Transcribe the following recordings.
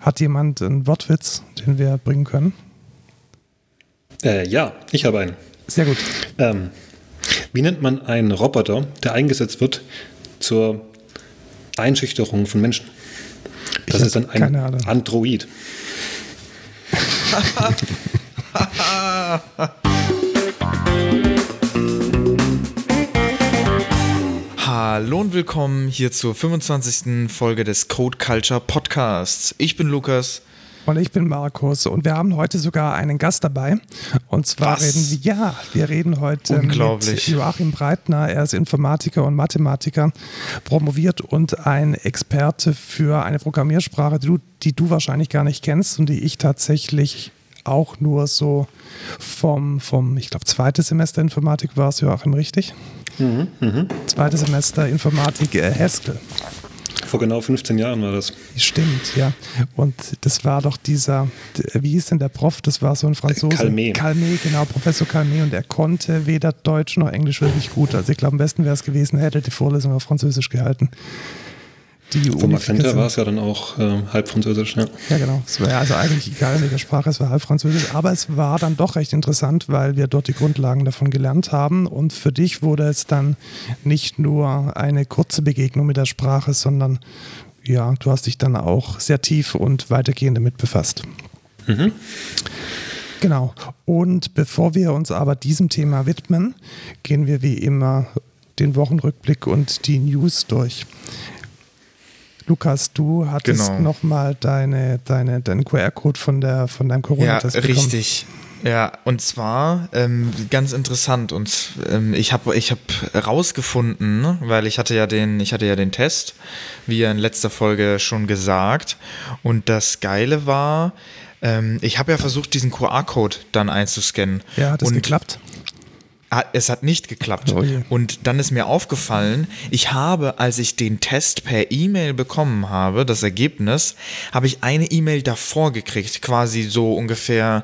Hat jemand einen Wortwitz, den wir bringen können? Äh, ja, ich habe einen. Sehr gut. Ähm, wie nennt man einen Roboter, der eingesetzt wird zur Einschüchterung von Menschen? Das ist dann ein Android. Hallo und willkommen hier zur 25. Folge des Code Culture Podcasts. Ich bin Lukas. Und ich bin Markus und wir haben heute sogar einen Gast dabei. Und zwar Was? reden wir, ja, wir reden heute mit Joachim Breitner. Er ist Informatiker und Mathematiker, promoviert und ein Experte für eine Programmiersprache, die du, die du wahrscheinlich gar nicht kennst und die ich tatsächlich auch nur so vom, vom ich glaube, zweites Semester Informatik war es, Joachim, richtig? Mhm, mh. Zweites Semester Informatik äh, Haskell. Vor genau 15 Jahren war das. Stimmt, ja. Und das war doch dieser, wie hieß denn der Prof? Das war so ein Franzose. Calmet. Calmet, genau, Professor Calmet. Und er konnte weder Deutsch noch Englisch wirklich gut. Also ich glaube, am besten wäre es gewesen, er hätte die Vorlesung auf Französisch gehalten die Von Magenta war es ja dann auch äh, halb französisch, ja. Ja, genau. Es war also eigentlich egal in welcher Sprache, es war halb französisch, aber es war dann doch recht interessant, weil wir dort die Grundlagen davon gelernt haben und für dich wurde es dann nicht nur eine kurze Begegnung mit der Sprache, sondern ja, du hast dich dann auch sehr tief und weitergehend damit befasst. Mhm. Genau. Und bevor wir uns aber diesem Thema widmen, gehen wir wie immer den Wochenrückblick und die News durch. Lukas, du hattest genau. nochmal deine, deine, deinen QR-Code von, von deinem Corona-Test Ja, richtig. Ja, und zwar ähm, ganz interessant und ähm, ich habe ich hab rausgefunden, weil ich hatte ja den ich hatte ja den Test, wie ja in letzter Folge schon gesagt und das Geile war, ähm, ich habe ja versucht diesen QR-Code dann einzuscannen. Ja, hat das geklappt? Ah, es hat nicht geklappt. Oh und dann ist mir aufgefallen, ich habe, als ich den Test per E-Mail bekommen habe, das Ergebnis, habe ich eine E-Mail davor gekriegt, quasi so ungefähr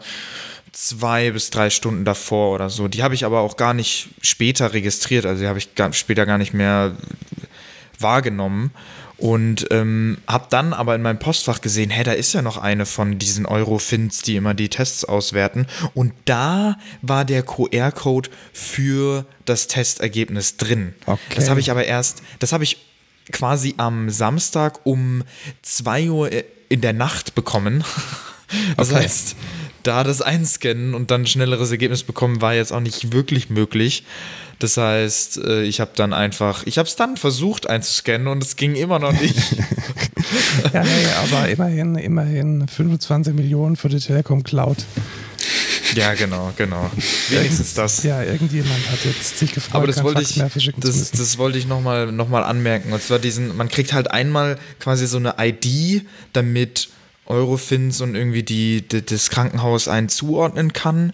zwei bis drei Stunden davor oder so. Die habe ich aber auch gar nicht später registriert, also die habe ich später gar nicht mehr wahrgenommen. Und ähm, habe dann aber in meinem Postfach gesehen, hä, da ist ja noch eine von diesen Eurofins, die immer die Tests auswerten. Und da war der QR-Code für das Testergebnis drin. Okay. Das habe ich aber erst, das habe ich quasi am Samstag um 2 Uhr in der Nacht bekommen. Das okay. heißt, da das einscannen und dann ein schnelleres Ergebnis bekommen, war jetzt auch nicht wirklich möglich. Das heißt, äh, ich habe dann einfach, ich habe es dann versucht einzuscannen und es ging immer noch nicht. ja, nee, aber immerhin, immerhin 25 Millionen für die Telekom Cloud. Ja, genau, genau. Wenigstens das. Ja, irgendjemand hat jetzt sich gefragt, aber das wollte ich, das, das wollte ich nochmal noch mal anmerken. Und zwar diesen, man kriegt halt einmal quasi so eine ID, damit Eurofins und irgendwie die, die das Krankenhaus einen zuordnen kann.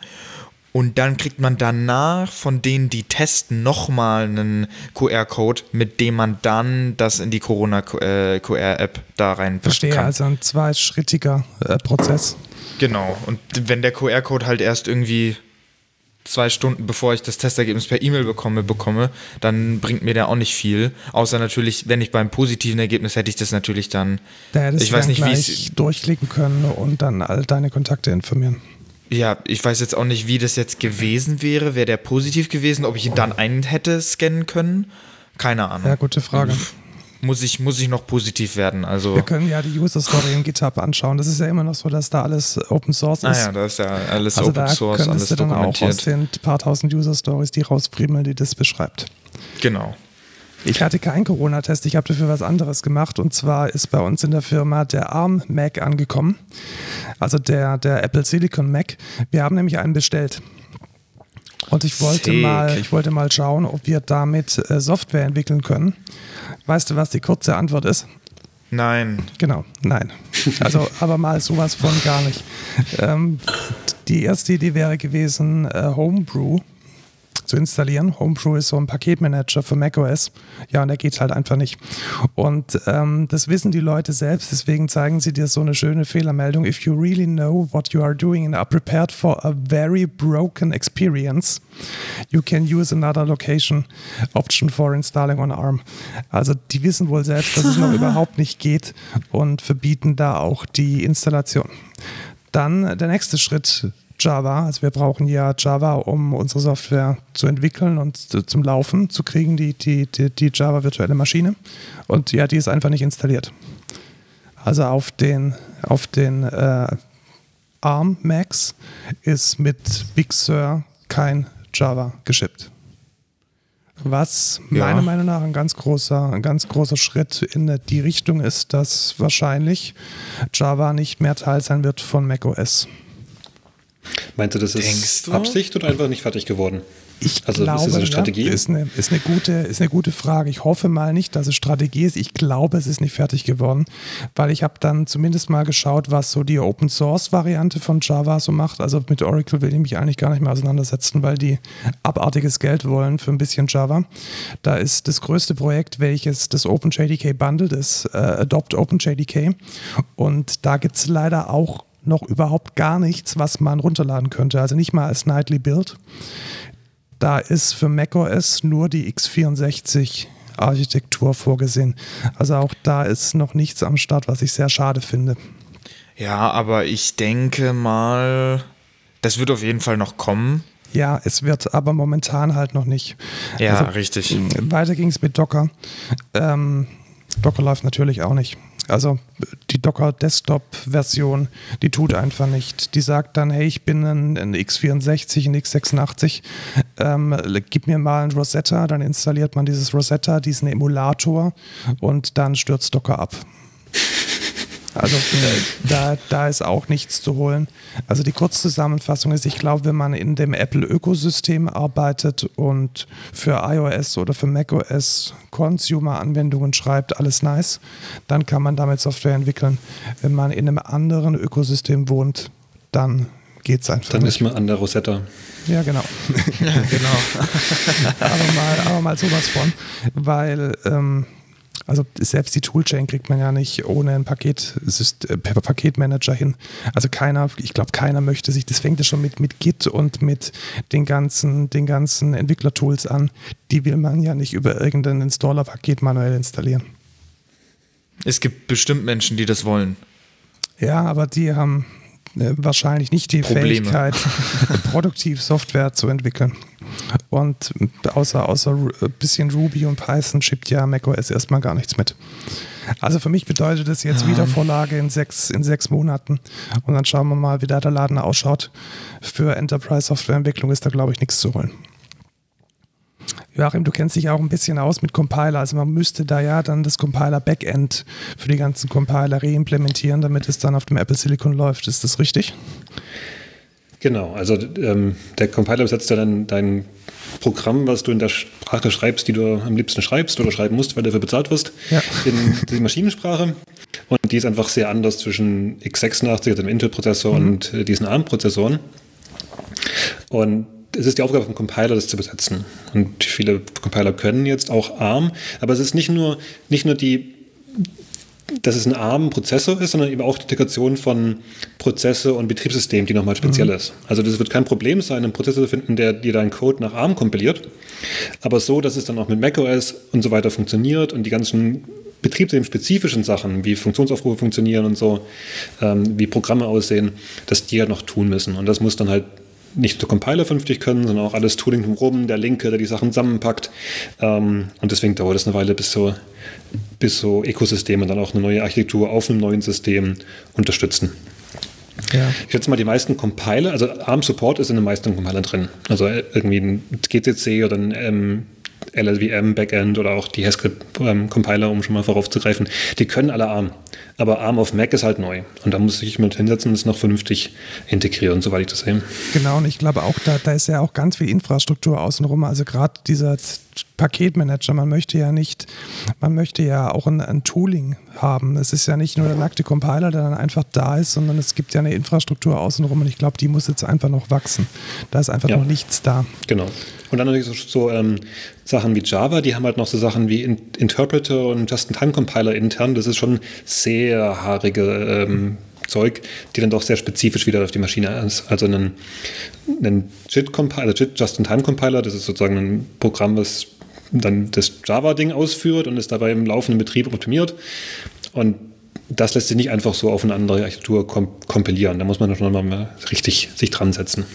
Und dann kriegt man danach von denen, die testen, nochmal einen QR-Code, mit dem man dann das in die Corona-QR-App da rein Verstehe, kann. also ein zweischrittiger äh, Prozess. Genau. Und wenn der QR-Code halt erst irgendwie zwei Stunden bevor ich das Testergebnis per E-Mail bekomme, bekomme, dann bringt mir der auch nicht viel. Außer natürlich, wenn ich beim positiven Ergebnis hätte ich das natürlich dann. Da ich weiß nicht, wie ich durchklicken können und dann all deine Kontakte informieren. Ja, ich weiß jetzt auch nicht, wie das jetzt gewesen wäre. Wäre der positiv gewesen, ob ich ihn dann einen hätte scannen können? Keine Ahnung. Ja, gute Frage. Muss ich, muss ich noch positiv werden. Also Wir können ja die User Story im GitHub anschauen. Das ist ja immer noch so, dass da alles Open Source ist. Ah ja, da ist ja alles also Open Source, da alles du dann auch aus den paar tausend User Stories die rauspriemeln, die das beschreibt. Genau. Ich hatte keinen Corona-Test, ich habe dafür was anderes gemacht. Und zwar ist bei uns in der Firma der ARM Mac angekommen. Also der, der Apple Silicon Mac. Wir haben nämlich einen bestellt. Und ich wollte, mal, ich wollte mal schauen, ob wir damit äh, Software entwickeln können. Weißt du, was die kurze Antwort ist? Nein. Genau, nein. Also, aber mal sowas von gar nicht. Ähm, die erste Idee wäre gewesen, äh, Homebrew zu installieren. Homebrew ist so ein Paketmanager für macOS. Ja, und der geht halt einfach nicht. Und ähm, das wissen die Leute selbst, deswegen zeigen sie dir so eine schöne Fehlermeldung. If you really know what you are doing and are prepared for a very broken experience, you can use another location option for installing on ARM. Also die wissen wohl selbst, dass es noch überhaupt nicht geht und verbieten da auch die Installation. Dann der nächste Schritt, Java. Also wir brauchen ja Java, um unsere Software zu entwickeln und zum Laufen zu kriegen, die, die, die, die Java virtuelle Maschine. Und ja, die ist einfach nicht installiert. Also auf den, auf den äh, ARM Macs ist mit Big Sur kein Java geschippt. Was ja. meiner Meinung nach ein ganz großer, ein ganz großer Schritt in die Richtung ist, dass wahrscheinlich Java nicht mehr Teil sein wird von macOS. Meinst du, das ist Absicht oder einfach nicht fertig geworden? Ich also glaube, ist das eine Strategie? Ja, ist, eine, ist, eine gute, ist eine gute Frage. Ich hoffe mal nicht, dass es Strategie ist. Ich glaube, es ist nicht fertig geworden, weil ich habe dann zumindest mal geschaut, was so die Open Source Variante von Java so macht. Also mit Oracle will ich mich eigentlich gar nicht mehr auseinandersetzen, weil die abartiges Geld wollen für ein bisschen Java. Da ist das größte Projekt, welches das OpenJDK bundelt, ist äh, Adopt OpenJDK. Und da gibt es leider auch noch überhaupt gar nichts, was man runterladen könnte. Also nicht mal als Nightly Build. Da ist für macOS nur die x64 Architektur vorgesehen. Also auch da ist noch nichts am Start, was ich sehr schade finde. Ja, aber ich denke mal, das wird auf jeden Fall noch kommen. Ja, es wird aber momentan halt noch nicht. Ja, also, richtig. Weiter ging es mit Docker. Ähm, Docker läuft natürlich auch nicht. Also die Docker Desktop Version, die tut einfach nicht. Die sagt dann, hey, ich bin ein, ein x64, ein x86, ähm, gib mir mal ein Rosetta, dann installiert man dieses Rosetta, diesen Emulator und dann stürzt Docker ab. Also da, da ist auch nichts zu holen. Also die Kurzzusammenfassung ist, ich glaube, wenn man in dem Apple-Ökosystem arbeitet und für iOS oder für macOS Consumer-Anwendungen schreibt, alles nice, dann kann man damit Software entwickeln. Wenn man in einem anderen Ökosystem wohnt, dann geht es einfach. Dann nicht. ist man an der Rosetta. Ja, genau. ja, genau. aber, mal, aber mal sowas von, weil ähm, also selbst die Toolchain kriegt man ja nicht ohne einen Paket, äh, Paketmanager hin. Also keiner, ich glaube, keiner möchte sich, das fängt ja schon mit, mit Git und mit den ganzen, den ganzen Entwicklertools an. Die will man ja nicht über irgendein Installer-Paket manuell installieren. Es gibt bestimmt Menschen, die das wollen. Ja, aber die haben wahrscheinlich nicht die Probleme. Fähigkeit, produktiv Software zu entwickeln. Und außer, außer ein bisschen Ruby und Python schippt ja macOS erstmal gar nichts mit. Also für mich bedeutet das jetzt ja. wieder Vorlage in sechs, in sechs Monaten. Und dann schauen wir mal, wie da der Laden ausschaut. Für Enterprise-Softwareentwicklung ist da, glaube ich, nichts zu holen. Joachim, du kennst dich auch ein bisschen aus mit Compiler. Also man müsste da ja dann das Compiler-Backend für die ganzen Compiler reimplementieren, damit es dann auf dem Apple Silicon läuft. Ist das richtig? Genau, also ähm, der Compiler übersetzt ja dann dein Programm, was du in der Sprache schreibst, die du am liebsten schreibst oder schreiben musst, weil du dafür bezahlt wirst, ja. in die Maschinensprache. Und die ist einfach sehr anders zwischen x86, also dem Intel-Prozessor, mhm. und äh, diesen ARM-Prozessoren. Und es ist die Aufgabe vom Compiler, das zu besetzen. Und viele Compiler können jetzt auch ARM, aber es ist nicht nur, nicht nur die dass es ein ARM-Prozessor ist, sondern eben auch die Integration von Prozesse und Betriebssystemen, die nochmal speziell mhm. ist. Also das wird kein Problem sein, einen Prozessor zu finden, der dir deinen Code nach ARM kompiliert, aber so, dass es dann auch mit macOS und so weiter funktioniert und die ganzen betriebssystemspezifischen Sachen, wie Funktionsaufrufe funktionieren und so, ähm, wie Programme aussehen, dass die ja noch tun müssen. Und das muss dann halt nicht nur Compiler vernünftig können, sondern auch alles Tooling drumherum, der Linke, der die Sachen zusammenpackt. Ähm, und deswegen dauert es eine Weile, bis so, bis so Ökosysteme dann auch eine neue Architektur auf einem neuen System unterstützen. Ja. Ich schätze mal, die meisten Compiler, also ARM-Support ist in den meisten Compilern drin. Also irgendwie ein GCC oder ein ähm, LLVM Backend oder auch die Haskell ähm, um schon mal voraufzugreifen, die können alle ARM. Aber ARM auf Mac ist halt neu. Und da muss ich mit hinsetzen und es noch vernünftig integrieren, soweit ich das sehe. Genau, und ich glaube auch, da, da ist ja auch ganz viel Infrastruktur außenrum. Also gerade dieser Paketmanager, man möchte ja nicht, man möchte ja auch ein, ein Tooling haben. Es ist ja nicht nur der nackte Compiler, der dann einfach da ist, sondern es gibt ja eine Infrastruktur außenrum und ich glaube, die muss jetzt einfach noch wachsen. Da ist einfach ja. noch nichts da. Genau. Und dann natürlich so, so ähm, Sachen wie Java, die haben halt noch so Sachen wie In Interpreter und Just-in-Time-Compiler intern. Das ist schon sehr haarige ähm, Zeug, die dann doch sehr spezifisch wieder auf die Maschine ist. Also einen, einen JIT-Compiler, also JIT Just-in-Time-Compiler, das ist sozusagen ein Programm, was dann das Java-Ding ausführt und ist dabei im laufenden Betrieb optimiert. Und das lässt sich nicht einfach so auf eine andere Architektur kompilieren. Da muss man schon mal richtig sich dran setzen.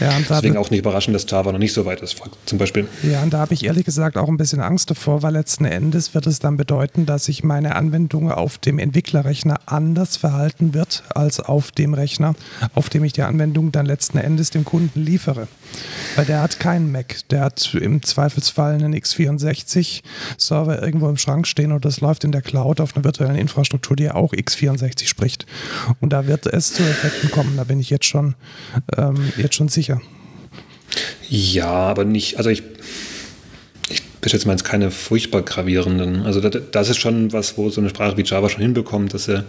Ja, Deswegen auch nicht überraschend, dass Java noch nicht so weit ist, zum Beispiel. Ja, und da habe ich ehrlich gesagt auch ein bisschen Angst davor, weil letzten Endes wird es dann bedeuten, dass sich meine Anwendung auf dem Entwicklerrechner anders verhalten wird als auf dem Rechner, auf dem ich die Anwendung dann letzten Endes dem Kunden liefere. Weil der hat keinen Mac, der hat im Zweifelsfall einen x64-Server irgendwo im Schrank stehen und das läuft in der Cloud auf einer virtuellen Infrastruktur, die auch x64 spricht. Und da wird es zu Effekten kommen, da bin ich jetzt schon, ähm, jetzt schon sicher. Ja, aber nicht, also ich, mal jetzt keine furchtbar gravierenden. Also das, das, ist schon was, wo so eine Sprache wie Java schon hinbekommt, dass, er,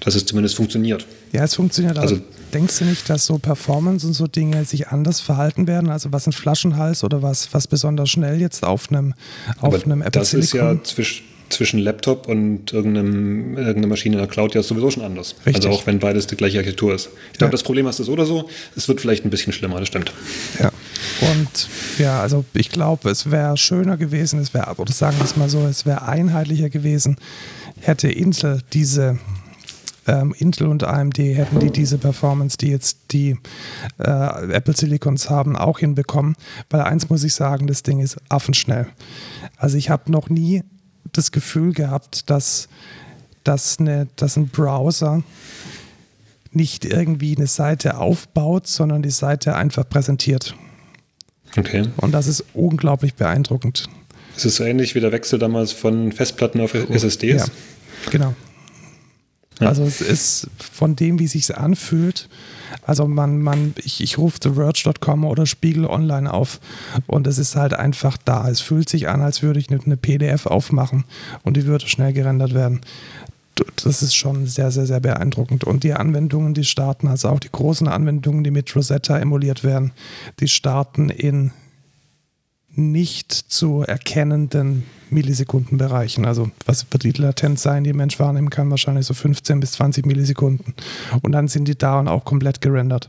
dass es zumindest funktioniert. Ja, es funktioniert. Also, denkst du nicht, dass so Performance und so Dinge sich anders verhalten werden? Also was ein Flaschenhals oder was, was besonders schnell jetzt auf einem, auf einem Apple Das ist ja zwischen zwischen Laptop und irgendeinem, irgendeiner Maschine in der Cloud ja sowieso schon anders. Richtig. Also auch wenn beides die gleiche Architektur ist. Ich glaube, ja. das Problem hast du so oder so. Es wird vielleicht ein bisschen schlimmer, das stimmt. Ja. Und ja, also ich glaube, es wäre schöner gewesen, es wäre, oder sagen wir es mal so, es wäre einheitlicher gewesen, hätte Intel diese ähm, Intel und AMD hätten die diese Performance, die jetzt die äh, Apple Silicons haben, auch hinbekommen. Weil eins muss ich sagen, das Ding ist affenschnell. Also ich habe noch nie das Gefühl gehabt, dass, dass, eine, dass ein Browser nicht irgendwie eine Seite aufbaut, sondern die Seite einfach präsentiert. Okay. Und das ist unglaublich beeindruckend. Es ist so ähnlich wie der Wechsel damals von Festplatten auf SSDs. Ja, genau. Ja. Also es ist von dem, wie es sich anfühlt. Also man, man, ich, ich rufe TheVerge.com oder Spiegel Online auf und es ist halt einfach da. Es fühlt sich an, als würde ich eine PDF aufmachen und die würde schnell gerendert werden. Das ist schon sehr, sehr, sehr beeindruckend. Und die Anwendungen, die starten, also auch die großen Anwendungen, die mit Rosetta emuliert werden, die starten in nicht zu erkennenden Millisekundenbereichen. Also was wird die Latenz sein, die ein Mensch wahrnehmen kann? Wahrscheinlich so 15 bis 20 Millisekunden. Und dann sind die da und auch komplett gerendert.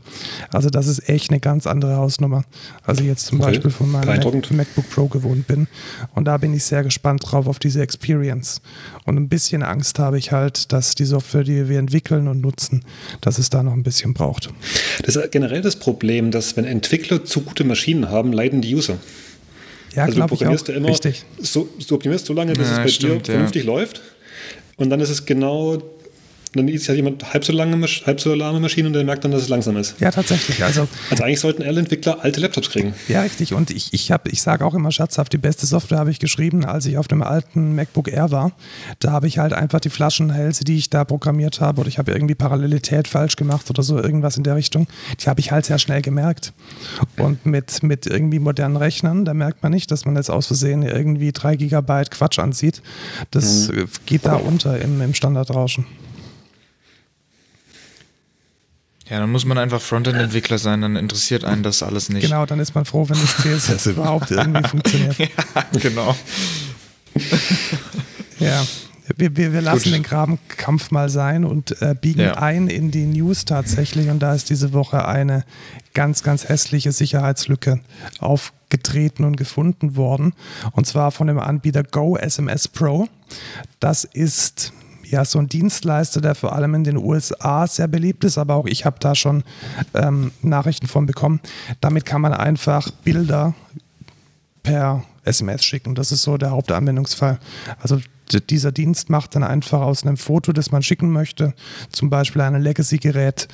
Also das ist echt eine ganz andere Hausnummer, als ich jetzt zum okay. Beispiel von meinem Mac, MacBook Pro gewohnt bin. Und da bin ich sehr gespannt drauf auf diese Experience. Und ein bisschen Angst habe ich halt, dass die Software, die wir entwickeln und nutzen, dass es da noch ein bisschen braucht. Das ist generell das Problem, dass wenn Entwickler zu gute Maschinen haben, leiden die User. Ja, also du programmierst ja immer, Richtig. So, du optimierst so lange, bis ja, es bei stimmt, dir vernünftig ja. läuft. Und dann ist es genau dann ist ja jemand halb so lange, halb so lahme Maschine und der merkt dann, dass es langsam ist. Ja, tatsächlich. Also, also eigentlich sollten alle Entwickler alte Laptops kriegen. Ja, richtig. Und ich, ich, ich sage auch immer scherzhaft, die beste Software habe ich geschrieben, als ich auf dem alten MacBook Air war. Da habe ich halt einfach die Flaschenhälse, die ich da programmiert habe, oder ich habe irgendwie Parallelität falsch gemacht oder so, irgendwas in der Richtung, die habe ich halt sehr schnell gemerkt. Und mit, mit irgendwie modernen Rechnern, da merkt man nicht, dass man jetzt aus Versehen irgendwie drei Gigabyte Quatsch ansieht. Das mhm. geht da unter im, im Standardrauschen. Ja, dann muss man einfach Frontend-Entwickler sein, dann interessiert einen das alles nicht. Genau, dann ist man froh, wenn das CSS überhaupt irgendwie funktioniert. Ja, genau. ja, wir, wir, wir lassen Gut. den Grabenkampf mal sein und äh, biegen ja. ein in die News tatsächlich. Und da ist diese Woche eine ganz, ganz hässliche Sicherheitslücke aufgetreten und gefunden worden. Und zwar von dem Anbieter Go SMS Pro. Das ist ja so ein Dienstleister, der vor allem in den USA sehr beliebt ist, aber auch ich habe da schon ähm, Nachrichten von bekommen. Damit kann man einfach Bilder per SMS schicken. Das ist so der Hauptanwendungsfall. Also dieser Dienst macht dann einfach aus einem Foto, das man schicken möchte, zum Beispiel ein Legacy-Gerät,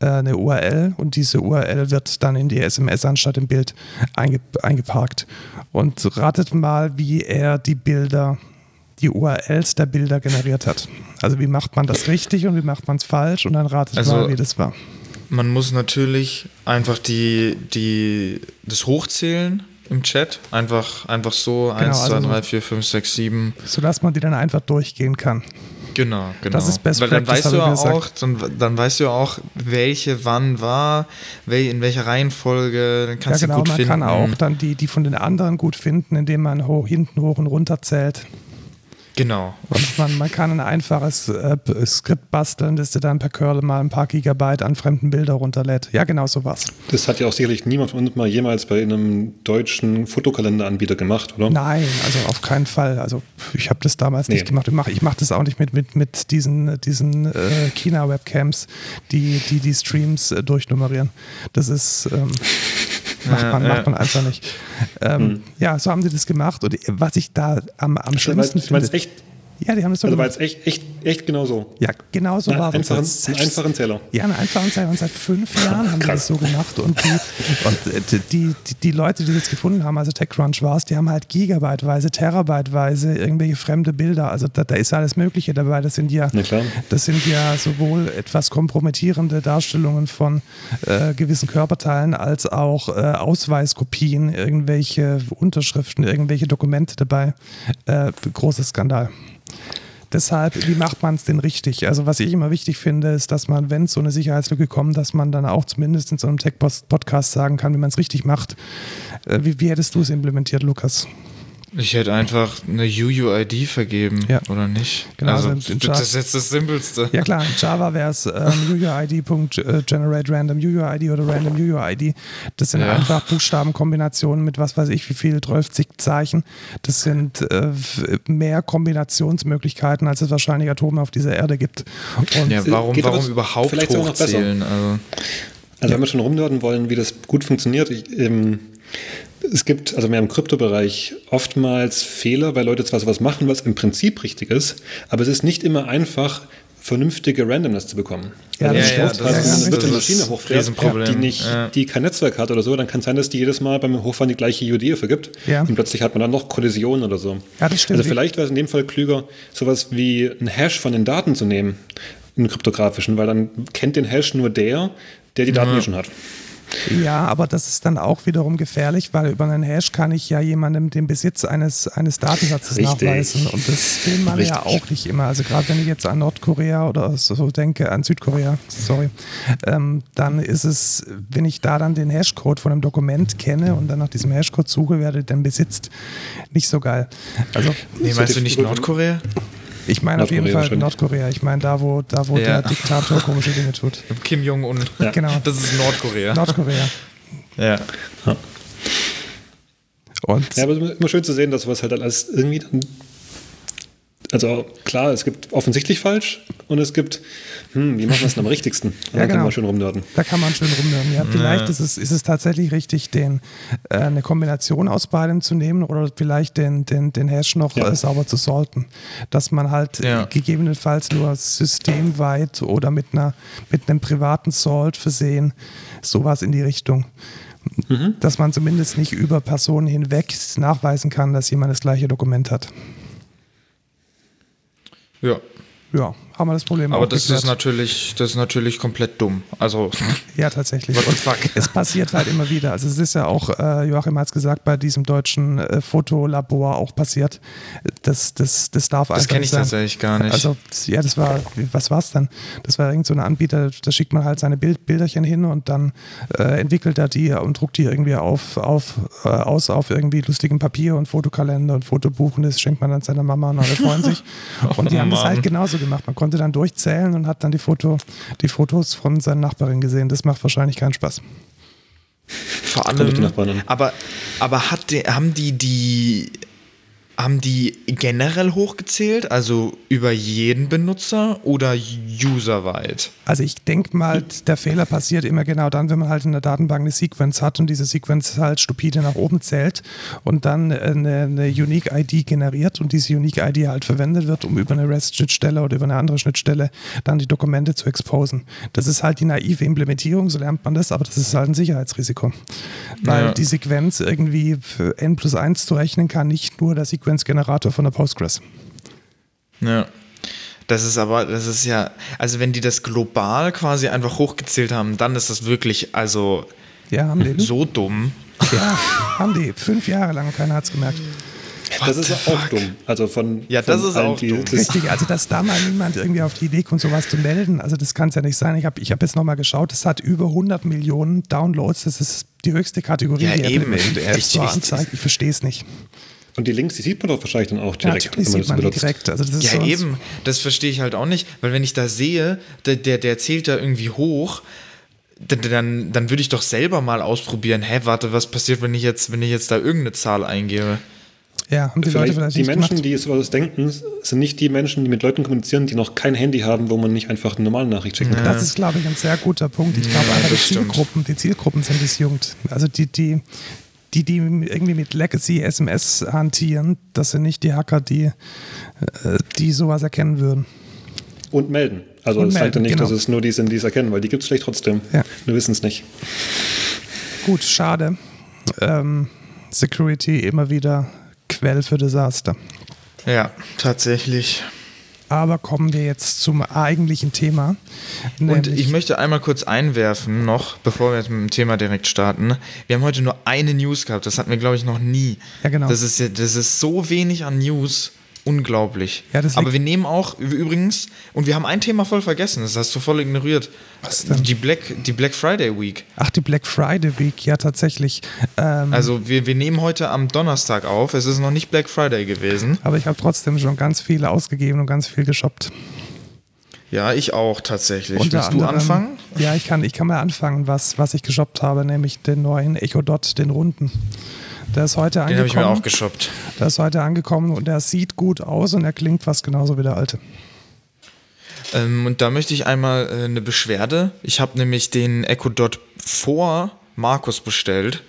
äh, eine URL und diese URL wird dann in die SMS anstatt im Bild eingeparkt. Und ratet mal, wie er die Bilder die URLs der Bilder generiert hat. Also wie macht man das richtig und wie macht man es falsch und dann ratet also, mal, wie das war. Man muss natürlich einfach die, die, das hochzählen im Chat. Einfach, einfach so genau, 1, 2, also 3, 4, 5, 6, 7. Sodass man die dann einfach durchgehen kann. Genau, genau. Das ist Best Weil dann weißt du ja auch, dann, dann weißt du ja auch, welche wann war, wel, in welcher Reihenfolge, dann Ja, kannst genau, du gut man finden. kann auch dann die, die von den anderen gut finden, indem man ho hinten hoch und runter zählt. Genau. Und man, man kann ein einfaches äh, Skript basteln, das dir dann per Curl mal ein paar Gigabyte an fremden Bilder runterlädt. Ja, genau sowas. Das hat ja auch sicherlich niemand von uns mal jemals bei einem deutschen Fotokalenderanbieter gemacht, oder? Nein, also auf keinen Fall. Also ich habe das damals Nee. nicht gemacht. Ich mache ich mach das auch nicht mit, mit, mit diesen, diesen äh, China-Webcams, die, die die Streams äh, durchnummerieren. Das ist, ähm, macht, Ja, man, ja. macht man einfach nicht. Ähm, Ja, so haben sie das gemacht. Und was ich da am, am Also, schlimmsten finde. echt, Ja, die haben das so also war gemacht. jetzt echt, echt, echt genau so. Ja, genau so Einen war es. einfachen, Seit- einfachen Zähler. Ja, einen einfachen Zeichen. Und seit fünf Jahren haben die das so gemacht. Und, die, und äh, die, die, die Leute, die das gefunden haben, also TechCrunch war es, die haben halt gigabyteweise, terabyteweise irgendwelche fremde Bilder. Also da, da ist alles Mögliche dabei. Das sind ja, Na das sind ja sowohl etwas kompromittierende Darstellungen von äh, gewissen Körperteilen als auch äh, Ausweiskopien, irgendwelche Unterschriften, irgendwelche Dokumente dabei. Äh, großer Skandal. Deshalb, wie macht man es denn richtig? Also was ich immer wichtig finde, ist, dass man, wenn so eine Sicherheitslücke kommt, dass man dann auch zumindest in so einem Tech-Podcast sagen kann, wie man es richtig macht. Äh, Wie, wie hättest du es implementiert, Lukas? Ich hätte einfach eine UUID vergeben, Ja. oder nicht? Genau, also, in das ist jetzt das Simpelste. Ja klar, in Java wäre es ähm, UUID.generate random UUID oder random UUID. Das sind Ja. einfach Buchstabenkombinationen mit was weiß ich wie viel, 12 Zeichen. Das sind äh, mehr Kombinationsmöglichkeiten, als es wahrscheinlich Atome auf dieser Erde gibt. Und Ja, warum, warum überhaupt hochzählen? Also, Also wenn wir schon rumnörden wollen, wie das gut funktioniert, ich, ähm, es gibt also mehr im Kryptobereich oftmals Fehler, weil Leute zwar sowas machen, was im Prinzip richtig ist, aber es ist nicht immer einfach, vernünftige Randomness zu bekommen. Ja, Also das wenn gerade Ja, eine ja, virtuelle richtig. Maschine hochfährt, die nicht, Ja. die kein Netzwerk hat oder so, dann kann es sein, dass die jedes Mal beim Hochfahren die gleiche UD vergibt Ja. und plötzlich hat man dann noch Kollisionen oder so. Ja, das stimmt. Also vielleicht wäre es in dem Fall klüger, sowas wie einen Hash von den Daten zu nehmen, einen kryptografischen, weil dann kennt den Hash nur der, der die Daten eh schon hat. Ja, aber das ist dann auch wiederum gefährlich, weil über einen Hash kann ich ja jemandem den Besitz eines, eines Datensatzes Richtig. nachweisen. Und das will man ja Richtig. auch nicht immer. Also gerade wenn ich jetzt an Nordkorea oder so denke, an Südkorea, sorry, ähm, dann ist es, wenn ich da dann den Hashcode von einem Dokument kenne und dann nach diesem Hashcode suche, wer den besitzt, nicht so geil. Also nee, meinst du nicht Nordkorea? Ich meine auf jeden Fall. Nordkorea. Ich meine da, wo, da, wo Ja. der Diktator komische Dinge tut. Kim Jong-un. Ja. Genau. Das ist Nordkorea. Nordkorea. ja. Und Ja, aber es ist immer schön zu sehen, dass was halt alles irgendwie dann. Also klar, es gibt offensichtlich falsch und es gibt, hm, wie machen wir es denn am richtigsten? Und Ja, dann kann genau. man schön rumnörden. Da kann man schön rumhören. Ja, vielleicht ist es, ist es tatsächlich richtig, den, äh, eine Kombination aus beidem zu nehmen oder vielleicht den, den, den Hash noch Ja. äh, sauber zu sorten. Dass man halt Ja. äh, gegebenenfalls nur systemweit oder mit, einer, mit einem privaten Salt versehen, sowas in die Richtung. Dass man zumindest nicht über Personen hinweg nachweisen kann, dass jemand das gleiche Dokument hat. Ja. Ja, haben wir das Problem Aber das geklärt. ist natürlich, das ist natürlich komplett dumm. Also, Ja, tatsächlich. What the fuck? Es passiert halt immer wieder. Also es ist ja auch, äh, Joachim hat es gesagt, bei diesem deutschen äh, Fotolabor auch passiert. Das, das, das darf das kenne ich sein. tatsächlich gar nicht. Also, ja, das war, was war es dann? Das war irgend so ein Anbieter, da schickt man halt seine Bild, Bilderchen hin und dann äh, entwickelt er die und druckt die irgendwie auf, auf, äh, aus auf irgendwie lustigem Papier und Fotokalender und Fotobuch und das schenkt man dann seiner Mama und alle freuen sich. Und die haben das halt genauso gemacht. Man konnte dann durchzählen und hat dann die, Foto, die Fotos von seiner Nachbarin gesehen. Das macht wahrscheinlich keinen Spaß. Vor allem, aber, aber hat die, haben die die haben die generell hochgezählt, also über jeden Benutzer oder userweit? Also ich denke mal, der Fehler passiert immer genau dann, wenn man halt in der Datenbank eine Sequence hat und diese Sequence halt stupide nach oben zählt und dann eine, eine Unique ID generiert und diese Unique ID halt verwendet wird, um über eine REST-Schnittstelle oder über eine andere Schnittstelle dann die Dokumente zu exposen. Das ist halt die naive Implementierung, so lernt man das, aber das ist halt ein Sicherheitsrisiko. Weil Ja. die Sequenz irgendwie für n plus 1 zu rechnen kann, nicht nur der Sequenzgenerator von der Postgres. Ja. Das ist aber, das ist ja, also wenn die das global quasi einfach hochgezählt haben, dann ist das wirklich, also Ja, haben die. so dumm. Ja, haben die. Fünf Jahre lang keiner hat es gemerkt. das ist auch dumm. Also von, ja, das von ist auch dumm. Richtig, also dass da mal niemand irgendwie auf die Idee kommt, sowas zu melden, also das kann es ja nicht sein. Ich habe ich hab jetzt nochmal geschaut, es hat über 100 Millionen Downloads, das ist die höchste Kategorie, ja, die eben. Apple App Store anzeigt. Ich verstehe es nicht. Und die Links, die sieht man doch wahrscheinlich dann auch direkt. Ja, natürlich sieht man die direkt. Also das ist ja, eben. Das verstehe ich halt auch nicht, weil wenn ich da sehe, der, der, der zählt da irgendwie hoch, dann, dann, würde ich doch selber mal ausprobieren, hä, warte, was passiert, wenn ich jetzt, wenn ich jetzt da irgendeine Zahl eingebe? Ja, haben die vielleicht Leute vielleicht Die Menschen, gemacht. die sowas denken, sind nicht die Menschen, die mit Leuten kommunizieren, die noch kein Handy haben, wo man nicht einfach eine normale Nachricht schicken kann. Das ist, glaube ich, ein sehr guter Punkt. Ich glaube, einfach die Zielgruppen, die Zielgruppen sind disjunkt. Also die, die, die, die irgendwie mit Legacy SMS hantieren, das sind nicht die Hacker, die, äh, die sowas erkennen würden. Und melden. Also es zeigt ja nicht, genau. dass es nur die sind, die es erkennen, weil die gibt es vielleicht trotzdem. Ja. Wir wissen es nicht. Gut, schade. Ähm, Security immer wieder Quell für Desaster. Ja, tatsächlich. Aber kommen wir jetzt zum eigentlichen Thema. Und ich möchte einmal kurz einwerfen, noch, bevor wir jetzt mit dem Thema direkt starten. Wir haben heute nur eine News gehabt, das hatten wir, glaube ich, noch nie. Ja, genau. Das ist, das ist so wenig an News. Unglaublich. Ja, Aber wir nehmen auch übrigens, und wir haben ein Thema voll vergessen, das hast du voll ignoriert. Was denn? Die Black, die Black Friday Week. Ach, die Black Friday Week, ja, tatsächlich. Ähm, Also wir, wir nehmen heute am Donnerstag auf, es ist noch nicht Black Friday gewesen. aber ich habe trotzdem schon ganz viel ausgegeben und ganz viel geshoppt. Ja, ich auch tatsächlich. Unter Willst du anfangen? Ja, ich kann, ich kann mal anfangen, was, was ich geshoppt habe, nämlich den neuen Echo Dot, den runden. Der ist heute Den habe ich mir angekommen. auch geshoppt. Der ist heute angekommen und der sieht gut aus und er klingt fast genauso wie der alte. Ähm, und da möchte ich einmal äh, eine Beschwerde. Ich habe nämlich den Echo Dot vor Markus bestellt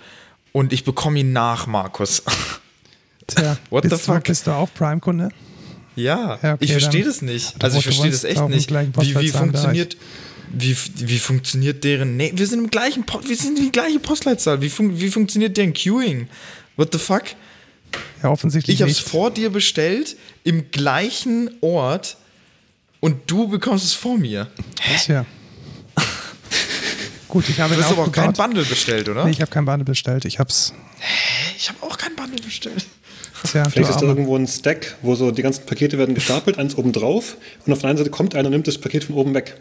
und ich bekomme ihn nach Markus. Tja, What the bist, fuck? Du, bist du auch Prime-Kunde? ja, Ja, okay, ich verstehe das nicht. Also ich verstehe das echt nicht. Wie, wie funktioniert wie, wie funktioniert deren Nee, wir sind im gleichen Po- wir sind die gleiche Postleitzahl. Wie, fun wie funktioniert deren Queuing? What the fuck? Ja, offensichtlich Ich habe es vor dir bestellt im gleichen Ort und du bekommst es vor mir. Tja. Gut, ich habe Du hast aber auch kein. Bundle bestellt, oder? Nee, ich habe kein Bundle bestellt. Ich hab's. Ich habe auch kein Bundle bestellt. Tja, Vielleicht ist da irgendwo ein Stack, wo so die ganzen Pakete werden gestapelt, eins oben drauf und auf der einen Seite kommt einer und nimmt das Paket von oben weg.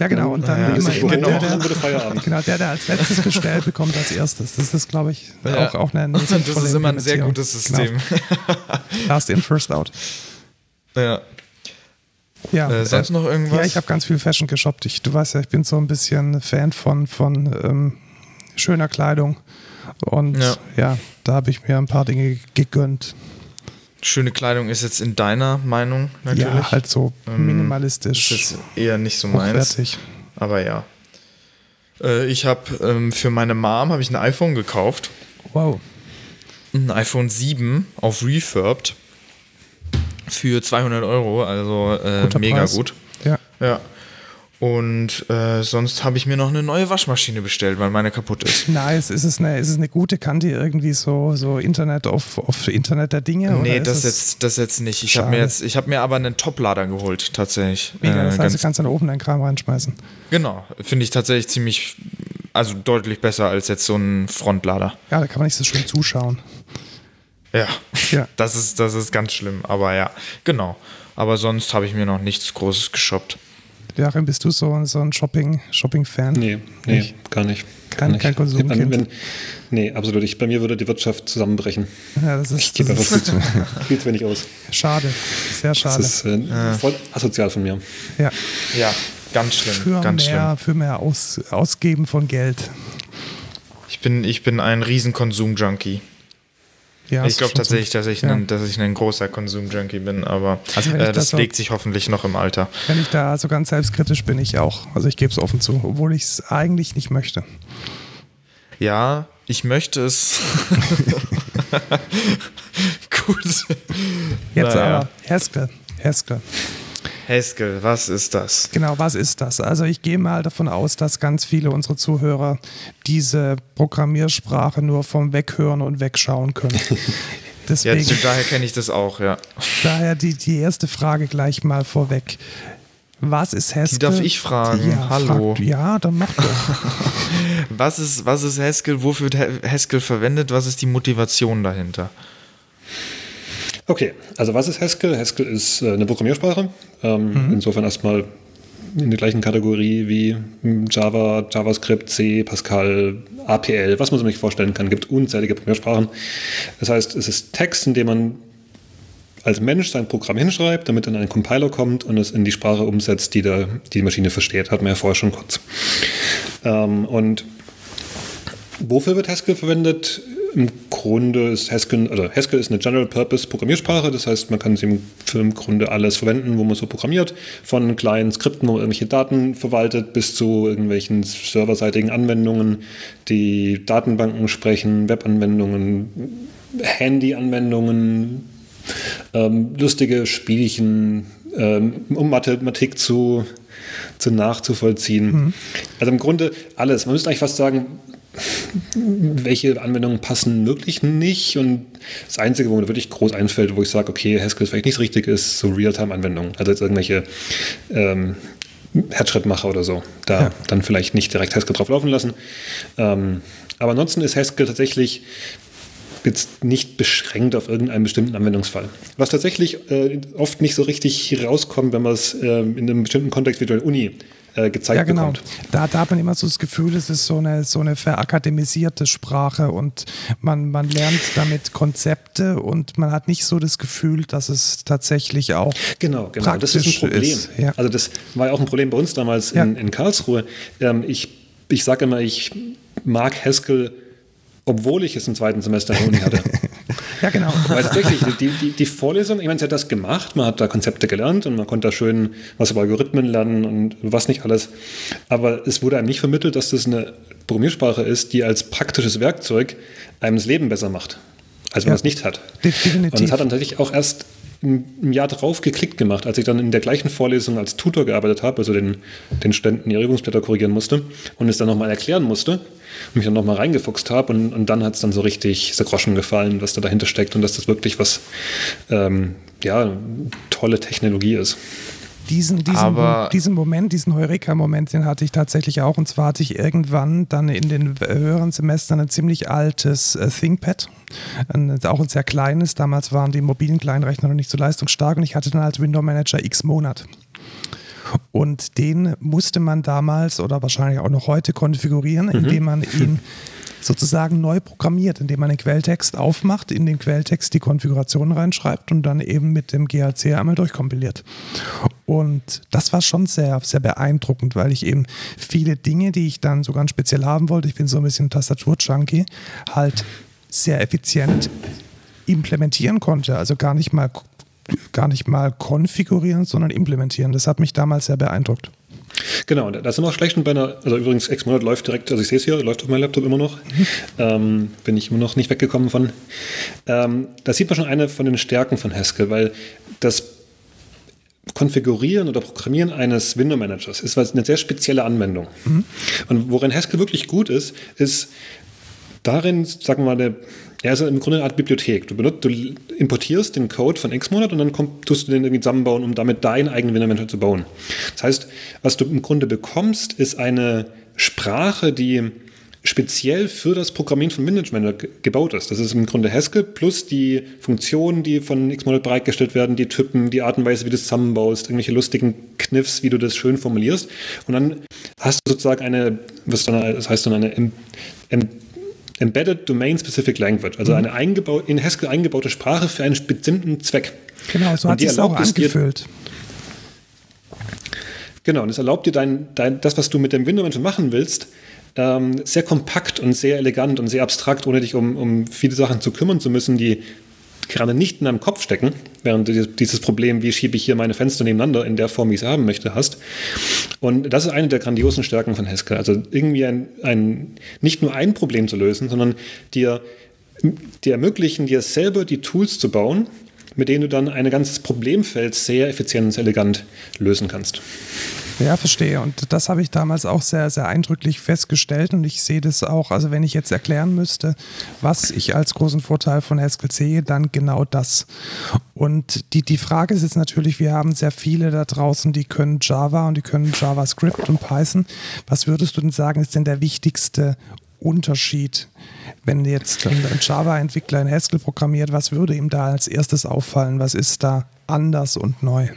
Ja, genau. Und dann Ja, immer, Ist genau. der, der, würde Feierabend. genau, der, der als letztes bestellt, bekommt als erstes. Das ist, glaube ich, Ja. auch, auch eine, Das ist immer ein sehr gutes System. Genau. Last in, first out. ja. Ja, Äh, sonst noch irgendwas? Ja, ich habe ganz viel Fashion geshoppt. Ich, du weißt ja, ich bin so ein bisschen Fan von, von ähm, schöner Kleidung. Und Ja. ja, da habe ich mir ein paar Dinge gegönnt. Schöne Kleidung ist jetzt in deiner Meinung natürlich. Ja, halt so Ähm, minimalistisch, ist jetzt eher nicht so meins. Aber ja. Äh, ich habe ähm, für meine Mom habe ich ein iPhone gekauft. Wow. Ein iPhone 7 auf Refurbed für 200 Euro, also äh, mega Preis. gut. Ja. Ja. Und äh, sonst habe ich mir noch eine neue Waschmaschine bestellt, weil meine kaputt ist. Nice. Ist es eine, ist es eine gute? Kann die irgendwie so, so Internet auf, auf Internet der Dinge? nee, das jetzt, das jetzt nicht. Ich habe mir jetzt, ich habe mir aber einen Toplader geholt, tatsächlich. Mega, Äh, das heißt, du kannst dann oben deinen Kram reinschmeißen. Genau, finde ich tatsächlich ziemlich, also deutlich besser als jetzt so ein Frontlader. Ja, da kann man nicht so schön zuschauen. Ja, Ja. das ist, das ist ganz schlimm, aber ja, genau. Aber sonst habe ich mir noch nichts Großes geshoppt. Joachim, bist du so, so ein Shopping- Shopping-Fan? Nee, nee, Nicht? gar nicht. Gar Kein- nicht. kein Konsumkind. Wenn- Nee, absolut. Ich, bei mir würde die Wirtschaft zusammenbrechen. Ja, das ist, Ich gebe das einfach ist viel zu, viel zu wenig aus. schade. Sehr Das schade. ist äh, voll asozial von mir. ja. Ja, ganz schlimm, Für ganz mehr, für mehr Aus, Ausgeben von Geld. schlimm. Ich bin, ich bin ein riesen Konsum-Junkie. Ja, ich glaube tatsächlich, dass ich, Ja. ein, dass ich ein großer Konsum-Junkie bin, aber Also äh, das das legt sich hoffentlich noch im Alter. Wenn ich da so ganz selbstkritisch bin, ich auch. Also ich gebe es offen zu, obwohl ich es eigentlich nicht möchte. Ja, ich möchte es. Gut. Jetzt Naja. aber, Haskell, Haskell. Haskell, was ist das? Genau, was ist das? Also ich gehe mal davon aus, dass ganz viele unserer Zuhörer diese Programmiersprache nur vom Weghören und Wegschauen können. Ja, Deswegen, zu- daher kenne ich das auch, ja. daher die, die erste Frage gleich mal vorweg. Was ist Haskell? darf ich fragen. Ja, Hallo. Frag, ja, dann mach doch. Was ist, was ist Haskell? Wofür wird Ha- Haskell verwendet? Was ist die Motivation dahinter? Okay, also was ist Haskell? Haskell ist äh, eine Programmiersprache. Ähm, mhm. Insofern erstmal in der gleichen Kategorie wie Java, JavaScript, C, Pascal, APL, was man sich vorstellen kann. Gibt unzählige Programmiersprachen. Das heißt, es ist Text, in dem man als Mensch sein Programm hinschreibt, damit dann ein Compiler kommt und es in die Sprache umsetzt, die der, die Maschine versteht. Hatten wir ja vorher schon kurz. Ähm, und wofür wird Haskell verwendet? Im Grunde ist Haskell, also Haskell ist eine General-Purpose-Programmiersprache, das heißt, man kann sie für im Grunde alles verwenden, wo man so programmiert, von kleinen Skripten, wo man irgendwelche Daten verwaltet, bis zu irgendwelchen serverseitigen Anwendungen, die Datenbanken sprechen, Webanwendungen, Handy-Anwendungen, ähm, lustige Spielchen, ähm, um Mathematik zu, zu nachzuvollziehen. Mhm. Also im Grunde alles. Man müsste eigentlich fast sagen, welche Anwendungen passen wirklich nicht. Und das Einzige, wo mir wirklich groß einfällt, wo ich sage, okay, Haskell ist vielleicht nicht richtig, ist so Realtime-Anwendungen. Also jetzt irgendwelche ähm, Herzschrittmacher oder so. Da ja. dann vielleicht nicht direkt Haskell drauf laufen lassen. Ähm, aber ansonsten ist Haskell tatsächlich jetzt nicht beschränkt auf irgendeinen bestimmten Anwendungsfall. Was tatsächlich äh, oft nicht so richtig rauskommt, wenn man es äh, in einem bestimmten Kontext wie der Uni äh, gezeigt ja, genau. bekommt. Da, da hat man immer so das Gefühl, es ist so eine, so eine verakademisierte Sprache und man, man lernt damit Konzepte und man hat nicht so das Gefühl, dass es tatsächlich auch Genau, genau. Das ist ein Problem. Ist, ja. Also das war ja auch ein Problem bei uns damals ja. in, in Karlsruhe. Ähm, ich ich sage immer, ich mag Haskell obwohl ich es im zweiten Semester in der Uni hatte. ja, genau. Weil tatsächlich, die, die, die Vorlesung, ich meine, sie hat das gemacht, man hat da Konzepte gelernt und man konnte da schön was über Algorithmen lernen und was nicht alles. Aber es wurde einem nicht vermittelt, dass das eine Programmiersprache ist, die als praktisches Werkzeug einem das Leben besser macht, als wenn ja, man es nicht hat. Definitiv. Und es hat dann tatsächlich auch erst ein Jahr drauf geklickt gemacht, als ich dann in der gleichen Vorlesung als Tutor gearbeitet habe, also den, den Studenten ihre Übungsblätter korrigieren musste und es dann nochmal erklären musste und mich dann nochmal reingefuchst habe und, und dann hat es dann so richtig so Groschen gefallen, was da dahinter steckt und dass das wirklich was, ähm, ja, tolle Technologie ist diesen, diesen, diesen Moment, diesen Heureka-Moment, den hatte ich tatsächlich auch. Und zwar hatte ich irgendwann dann in den höheren Semestern ein ziemlich altes äh, ThinkPad. Ein, auch ein sehr kleines. Damals waren die mobilen Kleinrechner noch nicht so leistungsstark und ich hatte dann als Window Manager X Monat. Und den musste man damals oder wahrscheinlich auch noch heute konfigurieren, mhm. indem man ihn sozusagen neu programmiert, indem man den Quelltext aufmacht, in den Quelltext die Konfiguration reinschreibt und dann eben mit dem GHC einmal durchkompiliert. Und das war schon sehr, sehr beeindruckend, weil ich eben viele Dinge, die ich dann so ganz speziell haben wollte, ich bin so ein bisschen Tastatur-Junkie, halt sehr effizient implementieren konnte. Also gar nicht mal gar nicht mal konfigurieren, sondern implementieren. Das hat mich damals sehr beeindruckt. Genau, da sind wir auch schlecht und bei einer, also übrigens, X-Monat läuft direkt, also ich sehe es hier, läuft auf meinem Laptop immer noch. Mhm. Ähm, bin ich immer noch nicht weggekommen von. Ähm, da sieht man schon eine von den Stärken von Haskell, weil das Konfigurieren oder Programmieren eines Window Managers ist eine sehr spezielle Anwendung. Mhm. Und worin Haskell wirklich gut ist, ist darin, sagen wir mal, eine ja, ist im Grunde eine Art Bibliothek. Du, benutzt, du importierst den Code von X-Monat und dann kommt, tust du den irgendwie zusammenbauen, um damit deinen eigenen Wintermanager zu bauen. Das heißt, was du im Grunde bekommst, ist eine Sprache, die speziell für das Programmieren von Windows gebaut ist. Das ist im Grunde Haskell plus die Funktionen, die von Xmonad bereitgestellt werden, die Typen, die Art und Weise, wie du es zusammenbaust, irgendwelche lustigen Kniffs, wie du das schön formulierst. Und dann hast du sozusagen eine, was dann, das heißt dann eine Embedded Domain Specific Language, also eine eingebaut, in Haskell eingebaute Sprache für einen bestimmten Zweck. Genau, so hat es auch angefüllt. genau, und es erlaubt dir dein, dein, das, was du mit dem Window Manager machen willst, ähm, sehr kompakt und sehr elegant und sehr abstrakt, ohne dich um, um viele Sachen zu kümmern zu müssen, die gerade nicht in deinem Kopf stecken, während du dieses Problem, wie schiebe ich hier meine Fenster nebeneinander in der Form, wie ich es haben möchte, hast. Und das ist eine der grandiosen Stärken von Haskell. Also irgendwie ein, ein, nicht nur ein Problem zu lösen, sondern dir, dir ermöglichen, dir selber die Tools zu bauen, mit denen du dann ein ganzes Problemfeld sehr effizient und elegant lösen kannst. Ja, verstehe. Und das habe ich damals auch sehr, sehr eindrücklich festgestellt. Und ich sehe das auch, also wenn ich jetzt erklären müsste, was ich als großen Vorteil von Haskell sehe, dann genau das. Und die, die Frage ist jetzt natürlich, wir haben sehr viele da draußen, die können Java und die können JavaScript und Python. Was würdest du denn sagen, ist denn der wichtigste Unterschied? Wenn jetzt ein Java-Entwickler in Haskell programmiert, was würde ihm da als erstes auffallen? Was ist da anders und neu?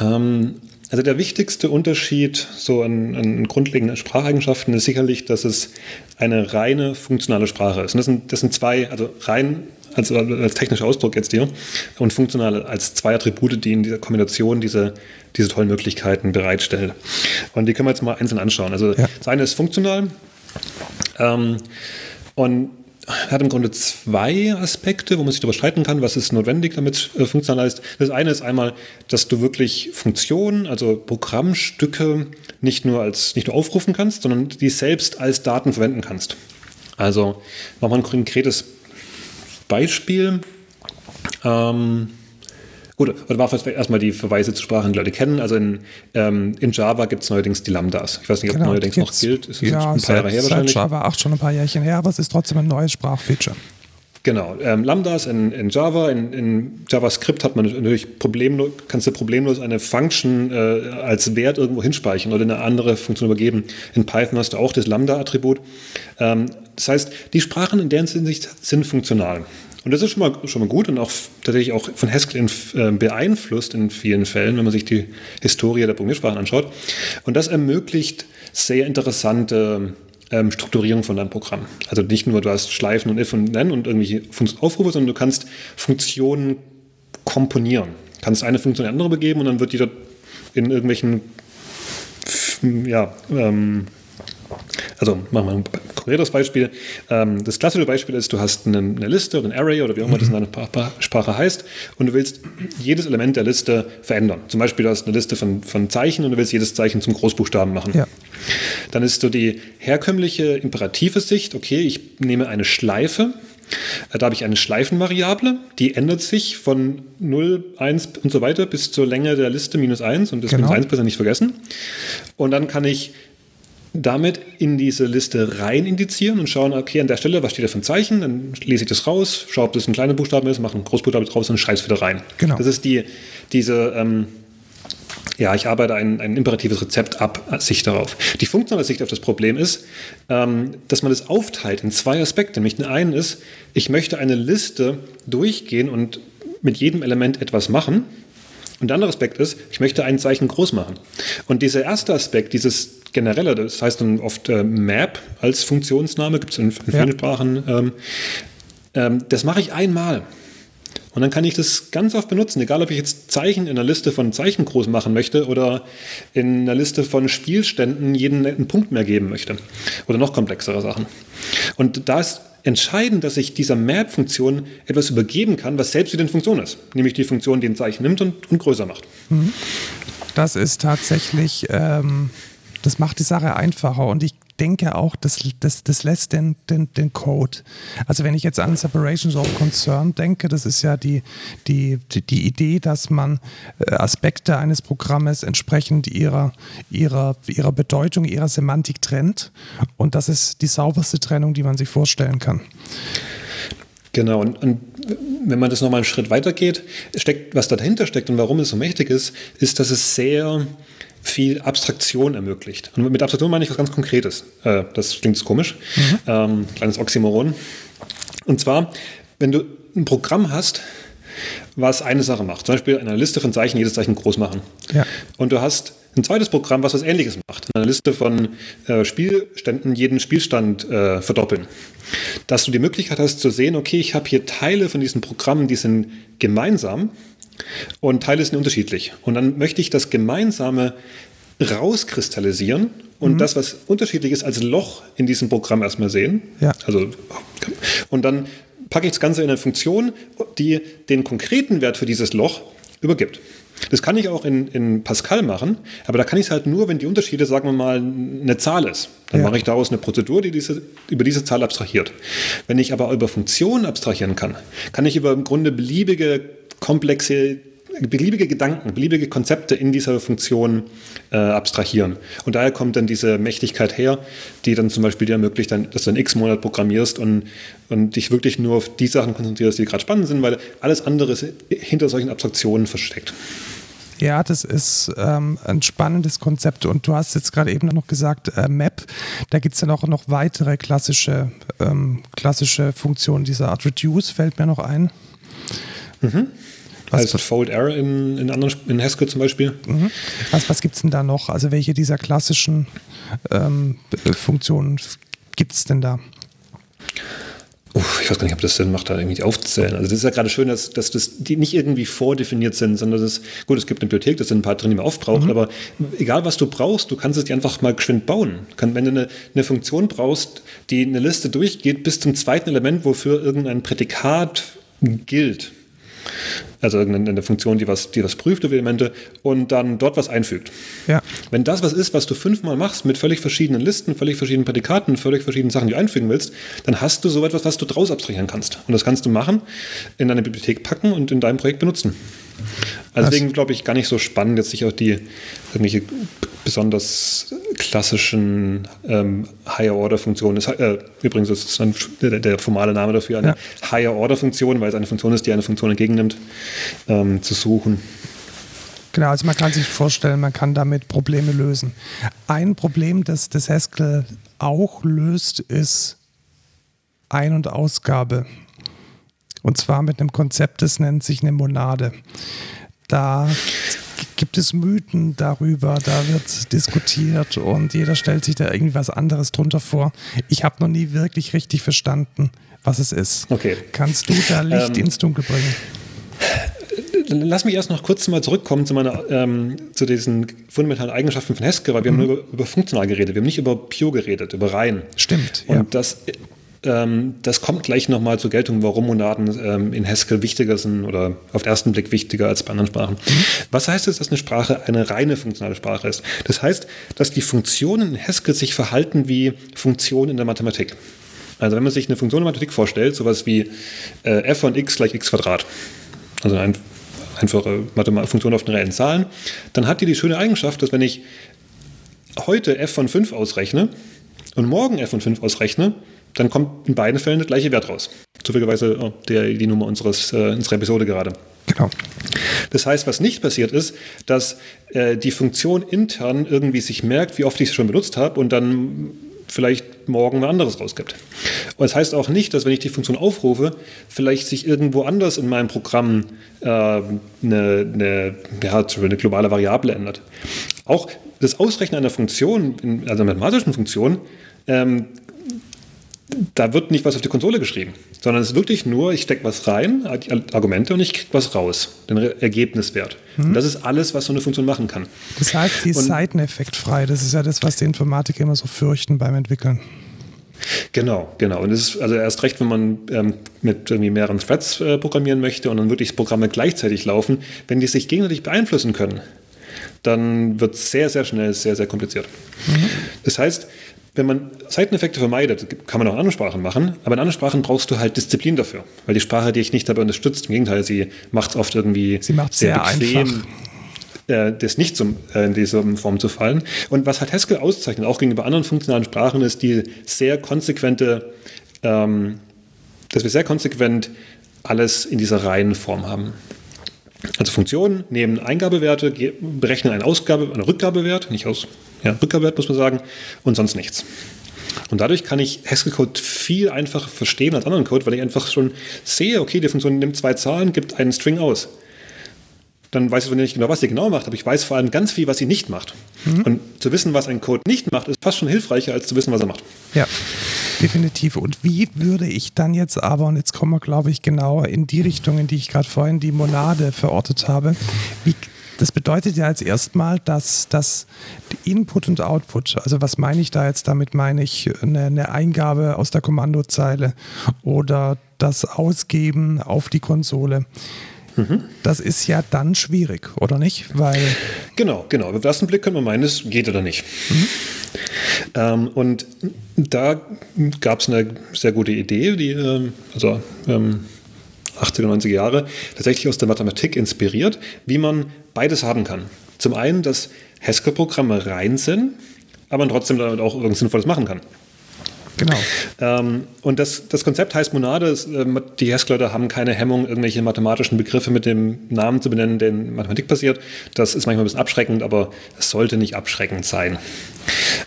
Ähm, also der wichtigste Unterschied so an, an, grundlegenden Spracheigenschaften ist sicherlich, dass es eine reine funktionale Sprache ist. Und das sind, das sind zwei, also rein als, als technischer Ausdruck jetzt hier und funktional als zwei Attribute, die in dieser Kombination diese, diese tollen Möglichkeiten bereitstellen. Und die können wir jetzt mal einzeln anschauen. Also ja. das eine ist funktional ähm, und hat im Grunde zwei Aspekte, wo man sich darüber streiten kann, was ist notwendig, damit äh, funktional ist. Das eine ist einmal, dass du wirklich Funktionen, also Programmstücke nicht nur als nicht nur aufrufen kannst, sondern die selbst als Daten verwenden kannst. Also nochmal ein konkretes Beispiel. Ähm, Gut, oder war erstmal die Verweise zu Sprachen, die Leute kennen. Also in, ähm, in Java gibt es neuerdings die Lambdas. Ich weiß nicht, ob genau, neuerdings noch gilt. Ist ja, ein paar Jahre her wahrscheinlich. Java 8 schon ein paar Jährchen her, aber es ist trotzdem ein neues Sprachfeature. Genau, ähm, Lambdas in, in Java, in, in, JavaScript hat man natürlich problemlos, kannst du problemlos eine Function äh, als Wert irgendwo hinspeichern oder eine andere Funktion übergeben. In Python hast du auch das Lambda-Attribut. Ähm, das heißt, die Sprachen in deren Hinsicht sind funktional. Und das ist schon mal, schon mal gut und auch tatsächlich auch von Haskell in, äh, beeinflusst in vielen Fällen, wenn man sich die Historie der Programmiersprachen anschaut. Und das ermöglicht sehr interessante ähm, Strukturierung von deinem Programm. Also nicht nur, du hast Schleifen und if und then und irgendwelche Aufrufe, sondern du kannst Funktionen komponieren. Du kannst eine Funktion in andere begeben und dann wird die dort in irgendwelchen ja, ähm, also machen wir ein konkretes Beispiel. Ähm, das klassische Beispiel ist, du hast eine, Liste oder ein Array oder wie auch immer das in deiner Sprache heißt und du willst jedes Element der Liste verändern. Zum Beispiel, du hast eine Liste von, von Zeichen und du willst jedes Zeichen zum Großbuchstaben machen. Ja. Dann ist so die herkömmliche imperative Sicht, okay, ich nehme eine Schleife, da habe ich eine Schleifenvariable, die ändert sich von 0, 1 und so weiter bis zur Länge der Liste minus 1 und das genau. minus 1 besser nicht vergessen. Und dann kann ich damit in diese Liste rein indizieren und schauen, okay, an der Stelle, was steht da für ein Zeichen? Dann lese ich das raus, schaue, ob das ein kleiner Buchstabe ist, mache einen Großbuchstabe draus und schreibe es wieder rein. Genau. Das ist die, diese, ähm, ja, ich arbeite ein, ein imperatives Rezept ab, äh, Sicht darauf. Die funktionale Sicht auf das Problem ist, ähm, dass man das aufteilt in zwei Aspekte. Nämlich den einen ist, ich möchte eine Liste durchgehen und mit jedem Element etwas machen. Und der andere Aspekt ist, ich möchte ein Zeichen groß machen. Und dieser erste Aspekt, dieses generelle, das heißt dann oft äh, Map als Funktionsname, gibt es in, in, vielen ja. Sprachen. Ähm, ähm, das mache ich einmal. Und dann kann ich das ganz oft benutzen, egal ob ich jetzt Zeichen in einer Liste von Zeichen groß machen möchte oder in einer Liste von Spielständen jeden einen Punkt mehr geben möchte. Oder noch komplexere Sachen. Und da ist entscheidend, dass ich dieser Map-Funktion etwas übergeben kann, was selbst wieder eine Funktion ist. Nämlich die Funktion, die ein Zeichen nimmt und, und größer macht. Mhm. Das ist tatsächlich ähm, das macht die Sache einfacher und ich denke auch, das, das, das lässt den, den, den Code. Also wenn ich jetzt an Separations of Concern denke, das ist ja die, die, die, Idee, dass man äh, Aspekte eines Programmes entsprechend ihrer, ihrer, ihrer Bedeutung, ihrer Semantik trennt. Und das ist die sauberste Trennung, die man sich vorstellen kann. Genau, und, und wenn man das nochmal einen Schritt weiter geht, steckt, was dahinter steckt und warum es so mächtig ist, ist, dass es sehr viel Abstraktion ermöglicht. Und mit Abstraktion meine ich was ganz Konkretes. Äh, das klingt komisch. Mhm. Ähm, kleines Oxymoron. Und zwar, wenn du ein Programm hast, was eine Sache macht, zum Beispiel eine Liste von Zeichen, jedes Zeichen groß machen. Ja. Und du hast ein zweites Programm, was was Ähnliches macht. Eine Liste von äh, Spielständen, jeden Spielstand äh, verdoppeln. Dass du die Möglichkeit hast zu sehen, okay, ich habe hier Teile von diesen Programmen, die sind gemeinsam und Teile sind unterschiedlich. Und dann möchte ich das Gemeinsame rauskristallisieren und mhm. das, was unterschiedlich ist, als Loch in diesem Programm erstmal sehen. Ja. Also, und dann packe ich das Ganze in eine Funktion, die den konkreten Wert für dieses Loch übergibt. Das kann ich auch in, in Pascal machen, aber da kann ich es halt nur, wenn die Unterschiede, sagen wir mal, eine Zahl ist. Dann ja. mache ich daraus eine Prozedur, die diese, über diese Zahl abstrahiert. Wenn ich aber über Funktionen abstrahieren kann, kann ich über im Grunde beliebige komplexe beliebige Gedanken, beliebige Konzepte in dieser Funktion äh, abstrahieren. Und daher kommt dann diese Mächtigkeit her, die dann zum Beispiel dir ermöglicht, dann, dass du einen X-Monat programmierst und, und dich wirklich nur auf die Sachen konzentrierst, die gerade spannend sind, weil alles andere ist hinter solchen Abstraktionen versteckt. Ja, das ist ähm, ein spannendes Konzept und du hast jetzt gerade eben noch gesagt, äh, Map, da gibt es dann auch noch weitere klassische, ähm, klassische Funktionen dieser Art. Reduce fällt mir noch ein. Mhm. Was also Fold Error in, in, anderen, in Haskell zum Beispiel. Mhm. Was, was gibt es denn da noch? Also welche dieser klassischen ähm, Funktionen gibt es denn da? Uff, ich weiß gar nicht, ob das Sinn macht, da irgendwie aufzuzählen. Also das ist ja gerade schön, dass, dass das die nicht irgendwie vordefiniert sind, sondern das ist, gut, es gibt eine Bibliothek, da sind ein paar drin, die man oft braucht, mhm. aber egal was du brauchst, du kannst es dir einfach mal geschwind bauen. wenn du eine, eine Funktion brauchst, die eine Liste durchgeht bis zum zweiten Element, wofür irgendein Prädikat gilt, also irgendeine Funktion, die was, die was prüft über Elemente und dann dort was einfügt. Ja. Wenn das was ist, was du fünfmal machst mit völlig verschiedenen Listen, völlig verschiedenen Prädikaten, völlig verschiedenen Sachen, die du einfügen willst, dann hast du so etwas, was du draus abstrahieren kannst. Und das kannst du machen, in deine Bibliothek packen und in deinem Projekt benutzen. Also deswegen glaube ich gar nicht so spannend, jetzt sich auch die irgendwelche besonders klassischen ähm, Higher-Order-Funktionen. Äh, übrigens ist das der, der, formale Name dafür eine ja. Higher-Order-Funktion, weil es eine Funktion ist, die eine Funktion entgegennimmt, ähm, zu suchen. Genau, also man kann sich vorstellen, man kann damit Probleme lösen. Ein Problem, das das Haskell auch löst, ist Ein- und Ausgabe. Und zwar mit einem Konzept, das nennt sich eine Monade. Da gibt es Mythen darüber, da wird diskutiert und jeder stellt sich da irgendwas anderes drunter vor. Ich habe noch nie wirklich richtig verstanden, was es ist. Okay. Kannst du da Licht ähm, ins Dunkel bringen? Lass mich erst noch kurz mal zurückkommen zu, meiner, ähm, zu diesen fundamentalen Eigenschaften von Haskell, weil wir mhm. haben nur über, über, funktional geredet, wir haben nicht über Pure geredet, über rein. Stimmt. Und ja. das das kommt gleich nochmal zur Geltung, warum Monaden ähm, in Haskell wichtiger sind oder auf den ersten Blick wichtiger als bei anderen Sprachen. Mhm. Was heißt es, dass eine Sprache eine reine funktionale Sprache ist? Das heißt, dass die Funktionen in Haskell sich verhalten wie Funktionen in der Mathematik. Also wenn man sich eine Funktion in der Mathematik vorstellt, sowas wie äh, f von x gleich x Quadrat, also eine einfache Funktion auf den reellen Zahlen, dann hat die die schöne Eigenschaft, dass wenn ich heute f von 5 ausrechne und morgen f von 5 ausrechne, dann kommt in beiden Fällen der gleiche Wert raus. Zufälligerweise oh, der, die Nummer unseres, äh, unserer Episode gerade. Genau. Das heißt, was nicht passiert ist, dass äh, die Funktion intern irgendwie sich merkt, wie oft ich sie schon benutzt habe und dann vielleicht morgen ein anderes rausgibt. Und das heißt auch nicht, dass wenn ich die Funktion aufrufe, vielleicht sich irgendwo anders in meinem Programm äh, eine, eine, ja, eine globale Variable ändert. Auch das Ausrechnen einer Funktion, also einer mathematischen Funktion, ähm, da wird nicht was auf die Konsole geschrieben, sondern es ist wirklich nur, ich stecke was rein, Argumente und ich kriege was raus, den Ergebniswert. Mhm. Und das ist alles, was so eine Funktion machen kann. Das heißt, sie ist seiteneffektfrei. Das ist ja das, was die Informatiker immer so fürchten beim Entwickeln. Genau, genau. Und es ist also erst recht, wenn man ähm, mit irgendwie mehreren Threads äh, programmieren möchte und dann wirklich Programme gleichzeitig laufen, wenn die sich gegenseitig beeinflussen können, dann wird es sehr, sehr schnell sehr, sehr kompliziert. Mhm. Das heißt, wenn man Seiteneffekte vermeidet, kann man auch in anderen Sprachen machen, aber in anderen Sprachen brauchst du halt Disziplin dafür, weil die Sprache dich nicht dabei unterstützt. Im Gegenteil, sie macht es oft irgendwie sie sehr, sehr bequem. Äh, das nicht zum, äh, in dieser Form zu fallen. Und was hat Haskell auszeichnet, auch gegenüber anderen funktionalen Sprachen, ist die sehr konsequente, ähm, dass wir sehr konsequent alles in dieser Reihenform haben. Also Funktionen nehmen Eingabewerte, berechnen einen Ausgabe, einen Rückgabewert, nicht aus, ja, Rückgabewert muss man sagen, und sonst nichts. Und dadurch kann ich Haskell-Code viel einfacher verstehen als anderen Code, weil ich einfach schon sehe, okay, die Funktion nimmt zwei Zahlen, gibt einen String aus. Dann weiß ich nicht genau, was sie genau macht, aber ich weiß vor allem ganz viel, was sie nicht macht. Mhm. Und zu wissen, was ein Code nicht macht, ist fast schon hilfreicher, als zu wissen, was er macht. Ja, definitiv. Und wie würde ich dann jetzt aber, und jetzt kommen wir, glaube ich, genauer in die Richtung, in die ich gerade vorhin die Monade verortet habe, wie das bedeutet ja als erstmal, dass das Input und Output, also was meine ich da jetzt damit? Meine ich eine, eine Eingabe aus der Kommandozeile oder das Ausgeben auf die Konsole. Mhm. Das ist ja dann schwierig, oder nicht? Weil genau, genau. Auf den ersten Blick können wir meinen, es geht oder nicht. Mhm. Ähm, und da gab es eine sehr gute Idee, die, ähm, also ähm, 80er, 90er Jahre, tatsächlich aus der Mathematik inspiriert, wie man beides haben kann. Zum einen, dass Haskell-Programme rein sind, aber man trotzdem damit auch irgendwas Sinnvolles machen kann. Genau. Ähm, und das, das Konzept heißt Monade. Ähm, die Haskell-Leute haben keine Hemmung, irgendwelche mathematischen Begriffe mit dem Namen zu benennen, der in Mathematik passiert. Das ist manchmal ein bisschen abschreckend, aber es sollte nicht abschreckend sein.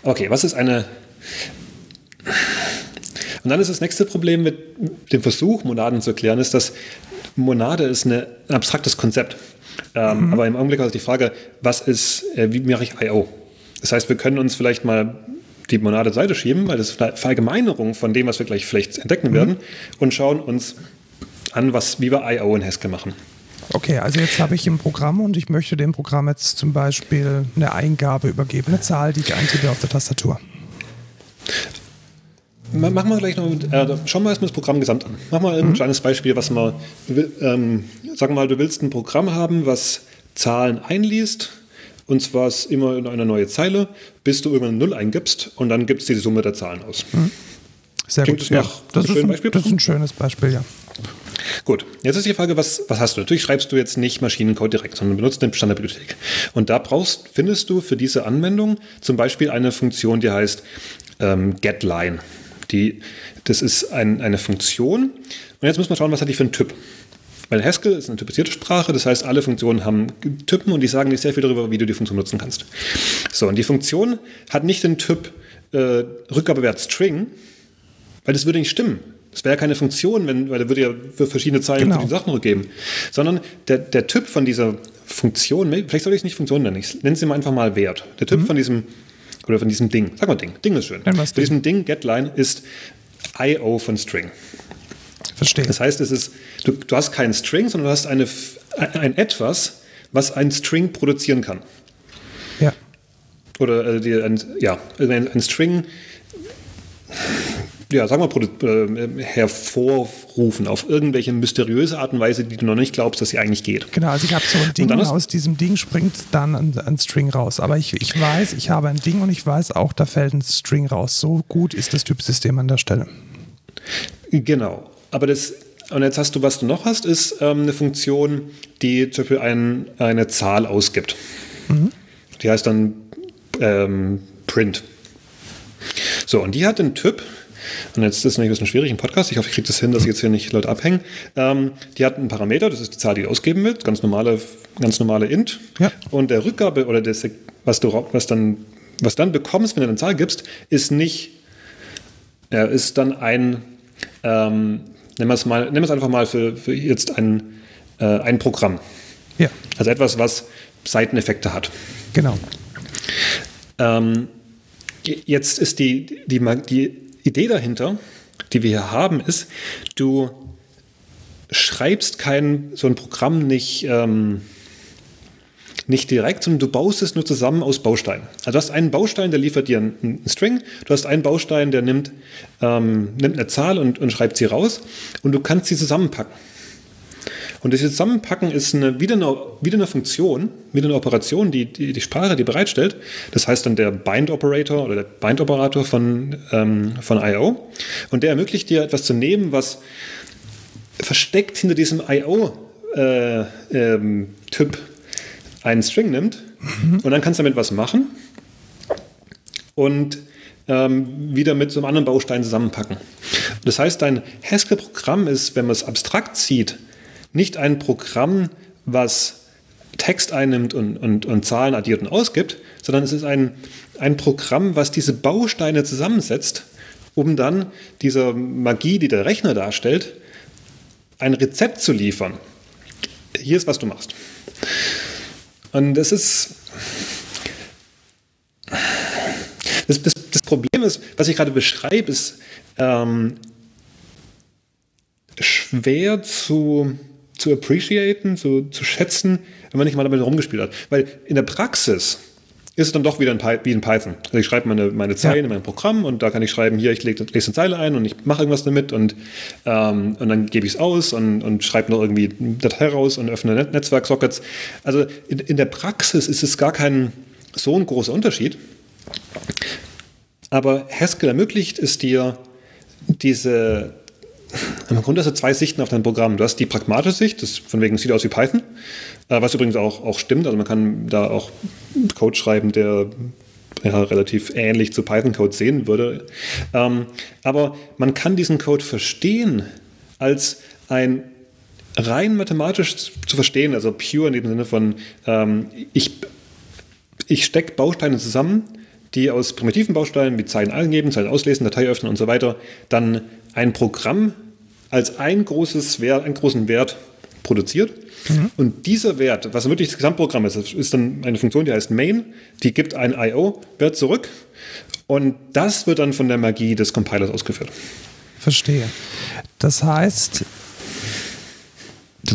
Okay, was ist eine. Und dann ist das nächste Problem mit dem Versuch, Monaden zu erklären, ist, dass Monade ist eine, ein abstraktes Konzept. Ähm, mhm. Aber im Augenblick ist die Frage, was ist, äh, wie mache ich I.O.? Das heißt, wir können uns vielleicht mal die Monade Seite schieben, weil das ist eine Verallgemeinerung von dem, was wir gleich vielleicht entdecken mhm. werden, und schauen uns an, was, wie wir I.O. in Haskell machen. Okay, also jetzt habe ich ein Programm und ich möchte dem Programm jetzt zum Beispiel eine Eingabe übergeben, eine Zahl, die ich eintippe auf der Tastatur. Machen wir gleich noch, äh, schauen wir erstmal das Programm gesamt an. Mach mal ein mhm. kleines Beispiel, was man, ähm, sagen wir mal, du willst ein Programm haben, was Zahlen einliest, und zwar ist immer in einer neue Zeile, bis du irgendwann Null eingibst und dann gibt es die Summe der Zahlen aus. Mhm. Sehr Klingt gut. Das, ja, das, ist ein, Beispiel? das ist ein schönes Beispiel, ja. Gut, jetzt ist die Frage, was, was hast du? Natürlich schreibst du jetzt nicht Maschinencode direkt, sondern benutzt eine Standardbibliothek. Und da brauchst, findest du für diese Anwendung zum Beispiel eine Funktion, die heißt ähm, getLine. Die, das ist ein, eine Funktion. Und jetzt muss man schauen, was hat die für einen Typ. Weil Haskell ist eine typisierte Sprache, das heißt, alle Funktionen haben Typen und die sagen dir sehr viel darüber, wie du die Funktion nutzen kannst. So, und die Funktion hat nicht den Typ äh, Rückgabewert String, weil das würde nicht stimmen. Das wäre ja keine Funktion, wenn, weil da würde ja für verschiedene Zeilen genau. die Sachen rückgeben. Sondern der, der Typ von dieser Funktion, vielleicht soll ich es nicht Funktion nennen, ich nenne es immer einfach mal Wert. Der Typ mhm. von diesem oder von diesem Ding. Sag mal Ding. Ding ist schön. Von diesem Ding, getLine, ist IO von String. Verstehe. Das heißt, es ist, du, du hast keinen String, sondern du hast eine, ein etwas, was ein String produzieren kann. Ja. Oder äh, die, ein, ja, ein, ein String ja, sagen wir, äh, hervorrufen auf irgendwelche mysteriöse Art und Weise, die du noch nicht glaubst, dass sie eigentlich geht. Genau, also ich habe so ein Ding, aus diesem Ding springt dann ein, ein, String raus. Aber ich, ich weiß, ich habe ein Ding und ich weiß auch, da fällt ein String raus. So gut ist das Typsystem an der Stelle. Genau, aber das und jetzt hast du, was du noch hast, ist ähm, eine Funktion, die zum Beispiel ein, eine Zahl ausgibt. Mhm. Die heißt dann ähm, print. So, und die hat einen Typ, und jetzt ist es ein bisschen schwierig im Podcast. Ich hoffe, ich kriege das hin, dass jetzt hier nicht Leute abhängen. Ähm, die hat einen Parameter, das ist die Zahl, die du ausgeben willst, ganz normale, ganz normale Int. Ja. Und der Rückgabe oder das, was du was dann, was dann bekommst, wenn du eine Zahl gibst, ist nicht, ja, ist dann ein, ähm, nehmen wir es mal, nehmen wir es einfach mal für, für jetzt ein, äh, ein Programm. Ja. Also etwas, was Seiteneffekte hat. Genau. Ähm, jetzt ist die, die, die Idee dahinter, die wir hier haben, ist, du schreibst kein so ein Programm nicht, ähm, nicht direkt, sondern du baust es nur zusammen aus Bausteinen. Also du hast einen Baustein, der liefert dir einen, String, du hast einen Baustein, der nimmt, ähm, nimmt eine Zahl und, und schreibt sie raus und du kannst sie zusammenpacken. Und das Zusammenpacken ist eine, wieder, eine, wieder eine Funktion, wieder eine Operation, die, die die Sprache die bereitstellt. Das heißt dann der Bind-Operator oder der Bind-Operator von, ähm, von I.O. Und der ermöglicht dir etwas zu nehmen, was versteckt hinter diesem I.O. Äh, ähm, einen String nimmt mhm. und dann kannst du damit was machen und ähm, wieder mit so einem anderen Baustein zusammenpacken. Das heißt, dein Haskell-Programm ist, wenn man es abstrakt sieht, nicht ein Programm, was Text einnimmt und, und, und Zahlen addiert und ausgibt, sondern es ist ein, ein Programm, was diese Bausteine zusammensetzt, um dann dieser Magie, die der Rechner darstellt, ein Rezept zu liefern. Hier ist, was du machst. Und das ist. Das, das, das Problem ist, was ich gerade beschreibe, ist ähm, schwer zu zu appreciaten, zu, zu schätzen, wenn man nicht mal damit rumgespielt hat. Weil in der Praxis ist es dann doch wieder ein wie in Python. Also ich schreibe meine, meine Zeilen ja. in mein Programm und da kann ich schreiben, hier, ich lese eine Zeile ein und ich mache irgendwas damit und, ähm, und dann gebe ich es aus und, und schreibe noch irgendwie eine Datei raus und öffne Net Netzwerksockets. Also in, in der Praxis ist es gar kein so ein großer Unterschied. Aber Haskell ermöglicht es dir, diese, im Grunde hast du zwei Sichten auf dein Programm. Du hast die pragmatische Sicht, das von wegen sieht aus wie Python, was übrigens auch, auch stimmt. Also man kann da auch Code schreiben, der ja, relativ ähnlich zu Python-Code sehen würde. Ähm, aber man kann diesen Code verstehen als ein rein mathematisch zu verstehen, also pure in dem Sinne von, ähm, ich, ich stecke Bausteine zusammen, die aus primitiven Bausteinen wie Zeilen angeben, Zeilen auslesen, Datei öffnen und so weiter, dann ein Programm als ein großes Wert, einen großen Wert produziert. Mhm. Und dieser Wert, was wirklich das Gesamtprogramm ist, ist dann eine Funktion, die heißt main, die gibt einen IO-Wert zurück und das wird dann von der Magie des Compilers ausgeführt. Verstehe. Das heißt,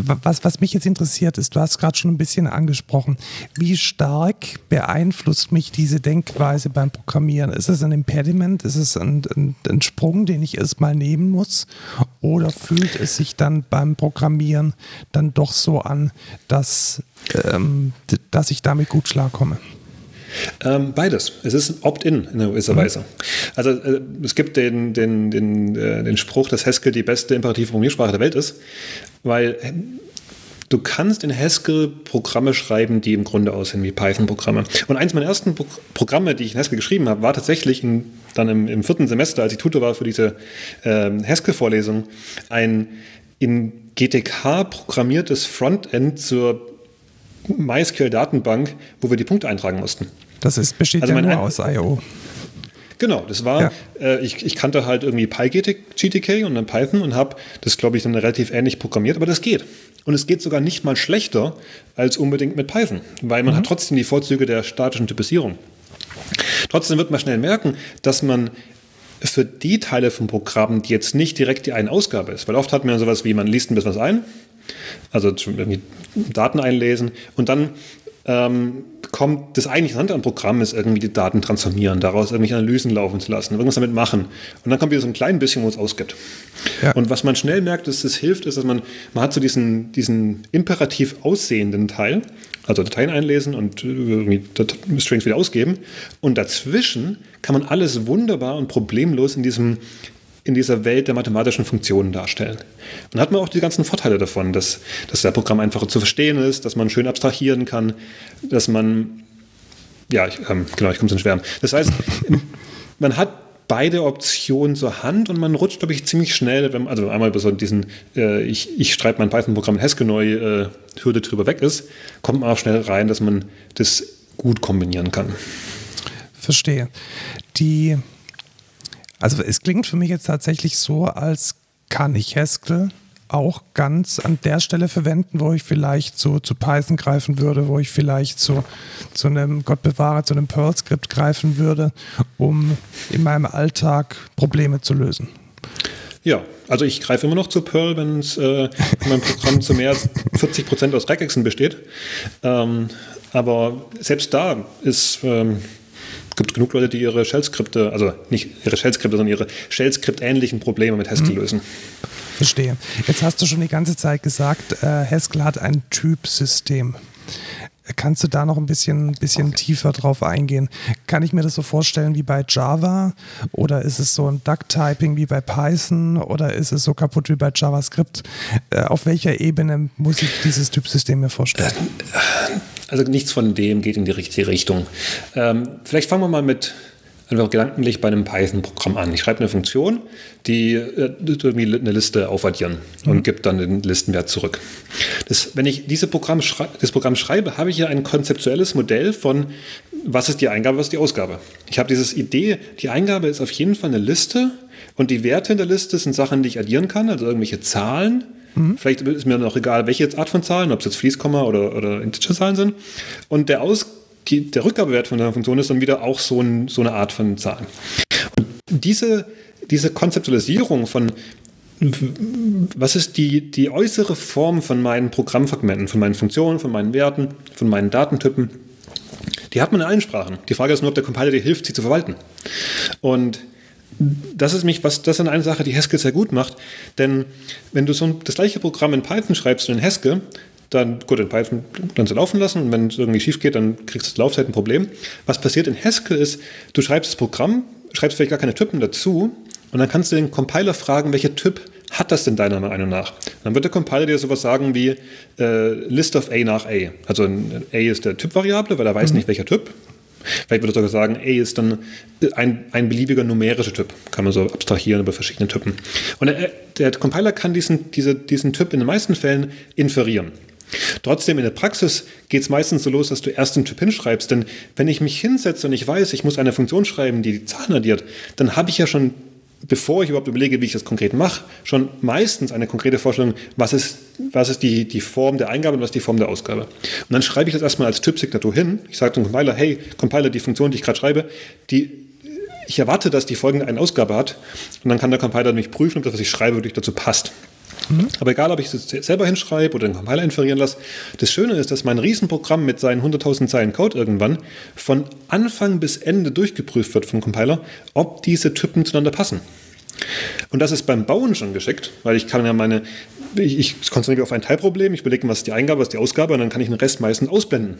was, was mich jetzt interessiert ist, du hast gerade schon ein bisschen angesprochen, wie stark beeinflusst mich diese Denkweise beim Programmieren? Ist es ein Impediment? Ist es ein, ein, ein Sprung, den ich erstmal nehmen muss? Oder fühlt es sich dann beim Programmieren dann doch so an, dass, ähm, dass ich damit gut klarkomme? Ähm, beides. Es ist ein Opt-in in gewisser mhm. Weise. Also äh, es gibt den, den, den, äh, den Spruch, dass Haskell die beste imperative Programmiersprache der Welt ist, weil äh, du kannst in Haskell Programme schreiben, die im Grunde aussehen wie Python-Programme. Und eins meiner ersten Pro Programme, die ich in Haskell geschrieben habe, war tatsächlich in, dann im, im, vierten Semester, als ich Tutor war für diese äh, Haskell-Vorlesung, ein in GTK programmiertes Frontend zur MySQL-Datenbank, wo wir die Punkte eintragen mussten. Das ist, besteht also ja nur aus I.O. Genau, das war, ja. äh, ich, ich kannte halt irgendwie PyGTK und dann Python und habe das, glaube ich, dann relativ ähnlich programmiert, aber das geht. Und es geht sogar nicht mal schlechter als unbedingt mit Python, weil man mhm. hat trotzdem die Vorzüge der statischen Typisierung. Trotzdem wird man schnell merken, dass man für die Teile vom Programm, die jetzt nicht direkt die eine Ausgabe ist, weil oft hat man sowas wie, man liest ein bisschen was ein, also irgendwie Daten einlesen und dann ähm, kommt das eigentlich Interessante am Programm ist irgendwie die Daten transformieren, daraus irgendwelche Analysen laufen zu lassen, irgendwas damit machen. Und dann kommt wieder so ein klein bisschen, wo es ausgibt. Ja. Und was man schnell merkt, dass es hilft, ist, dass man, man hat so diesen, diesen imperativ aussehenden Teil, also Dateien einlesen und irgendwie Strings wieder ausgeben. Und dazwischen kann man alles wunderbar und problemlos in diesem in dieser Welt der mathematischen Funktionen darstellen. Und dann hat man auch die ganzen Vorteile davon, dass, dass das Programm einfacher zu verstehen ist, dass man schön abstrahieren kann, dass man, ja, ich, ähm, genau, ich komme zum Schwärmen. Das heißt, man hat beide Optionen zur Hand und man rutscht, glaube ich, ziemlich schnell, wenn, also einmal über so diesen, äh, ich, ich schreibe mein Python-Programm in Haskell neu, äh, Hürde drüber weg ist, kommt man auch schnell rein, dass man das gut kombinieren kann. Verstehe. Die also es klingt für mich jetzt tatsächlich so, als kann ich Haskell auch ganz an der Stelle verwenden, wo ich vielleicht zu, zu Python greifen würde, wo ich vielleicht zu, zu einem, Gott bewahre, zu einem Perl-Skript greifen würde, um in meinem Alltag Probleme zu lösen. Ja, also ich greife immer noch zu Perl, wenn es äh, mein Programm zu mehr als 40 Prozent aus Regexen besteht. Ähm, aber selbst da ist ähm, gibt genug Leute, die ihre Shell-Skripte, also nicht ihre Shell-Skripte, sondern ihre Shell-Skript-ähnlichen Probleme mit Haskell mhm. lösen. Verstehe. Jetzt hast du schon die ganze Zeit gesagt, äh, Haskell hat ein Typsystem. Kannst du da noch ein bisschen, bisschen tiefer drauf eingehen? Kann ich mir das so vorstellen wie bei Java? Oder ist es so ein Duck-Typing wie bei Python? Oder ist es so kaputt wie bei JavaScript? Äh, auf welcher Ebene muss ich dieses Typsystem mir vorstellen? Also nichts von dem geht in die richtige Richtung. Ähm, vielleicht fangen wir mal mit einfach gedanklich bei einem Python-Programm an. Ich schreibe eine Funktion, die äh, irgendwie eine Liste aufaddieren und mhm. gibt dann den Listenwert zurück. Das, wenn ich diese Programm das Programm schreibe, habe ich ja ein konzeptuelles Modell von, was ist die Eingabe, was ist die Ausgabe. Ich habe diese Idee, die Eingabe ist auf jeden Fall eine Liste und die Werte in der Liste sind Sachen, die ich addieren kann, also irgendwelche Zahlen Mhm. Vielleicht ist mir noch egal, welche Art von Zahlen, ob es jetzt Fließkomma oder, oder Integer-Zahlen sind. Und der, Aus, der Rückgabewert von der Funktion ist dann wieder auch so, ein, so eine Art von Zahlen. Und diese, diese Konzeptualisierung von was ist die, die äußere Form von meinen Programmfragmenten, von meinen Funktionen, von meinen Werten, von meinen Datentypen? Die hat man in allen Sprachen. Die Frage ist nur, ob der Compiler dir hilft, sie zu verwalten. Und das ist mich, was, das ist eine Sache, die Haskell sehr gut macht. Denn wenn du so ein, das gleiche Programm in Python schreibst und in Haskell, dann gut, in Python dann so laufen lassen und wenn es irgendwie schief geht, dann kriegst du Laufzeit ein Problem. Was passiert in Haskell ist, du schreibst das Programm, schreibst vielleicht gar keine Typen dazu und dann kannst du den Compiler fragen, welcher Typ hat das denn deiner Meinung nach? Dann wird der Compiler dir sowas sagen wie äh, List of A nach A. Also A ist der Typvariable, weil er weiß mhm. nicht, welcher Typ. Vielleicht würde ich sogar sagen, A ist dann ein, ein beliebiger numerischer Typ. Kann man so abstrahieren über verschiedene Typen. Und der, der Compiler kann diesen, diese, diesen Typ in den meisten Fällen inferieren. Trotzdem in der Praxis geht es meistens so los, dass du erst einen Typ hinschreibst. Denn wenn ich mich hinsetze und ich weiß, ich muss eine Funktion schreiben, die die Zahlen addiert, dann habe ich ja schon, bevor ich überhaupt überlege, wie ich das konkret mache, schon meistens eine konkrete Vorstellung, was ist, was ist die, die Form der Eingabe und was ist die Form der Ausgabe. Und dann schreibe ich das erstmal als Typsignatur hin. Ich sage zum Compiler, hey, Compiler, die Funktion, die ich gerade schreibe, die ich erwarte, dass die folgende eine Ausgabe hat und dann kann der Compiler mich prüfen, ob das, was ich schreibe, wirklich dazu passt. Mhm. Aber egal, ob ich es selber hinschreibe oder den Compiler inferieren lasse, das Schöne ist, dass mein Riesenprogramm mit seinen 100.000 Zeilen Code irgendwann von Anfang bis Ende durchgeprüft wird vom Compiler, ob diese Typen zueinander passen. Und das ist beim Bauen schon geschickt, weil ich kann ja meine, ich, ich konzentriere mich auf ein Teilproblem, ich überlege, was ist die Eingabe, was ist die Ausgabe und dann kann ich den Rest meistens ausblenden.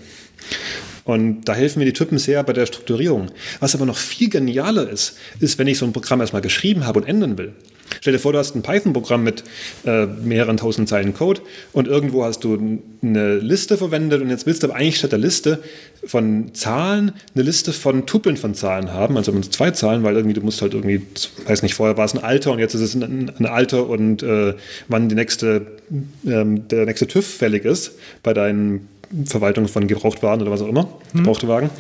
Und da helfen mir die Typen sehr bei der Strukturierung. Was aber noch viel genialer ist, ist, wenn ich so ein Programm erstmal geschrieben habe und ändern will. Stell dir vor, du hast ein Python-Programm mit äh, mehreren tausend Zeilen Code und irgendwo hast du eine Liste verwendet und jetzt willst du aber eigentlich statt der Liste von Zahlen eine Liste von Tupeln von Zahlen haben, also zwei Zahlen, weil irgendwie du musst halt irgendwie, weiß nicht, vorher war es ein Alter und jetzt ist es ein, ein Alter und äh, wann die nächste, ähm, der nächste TÜV fällig ist bei deinen Verwaltung von Gebrauchtwaren oder was auch immer, mhm. gebrauchte Wagen.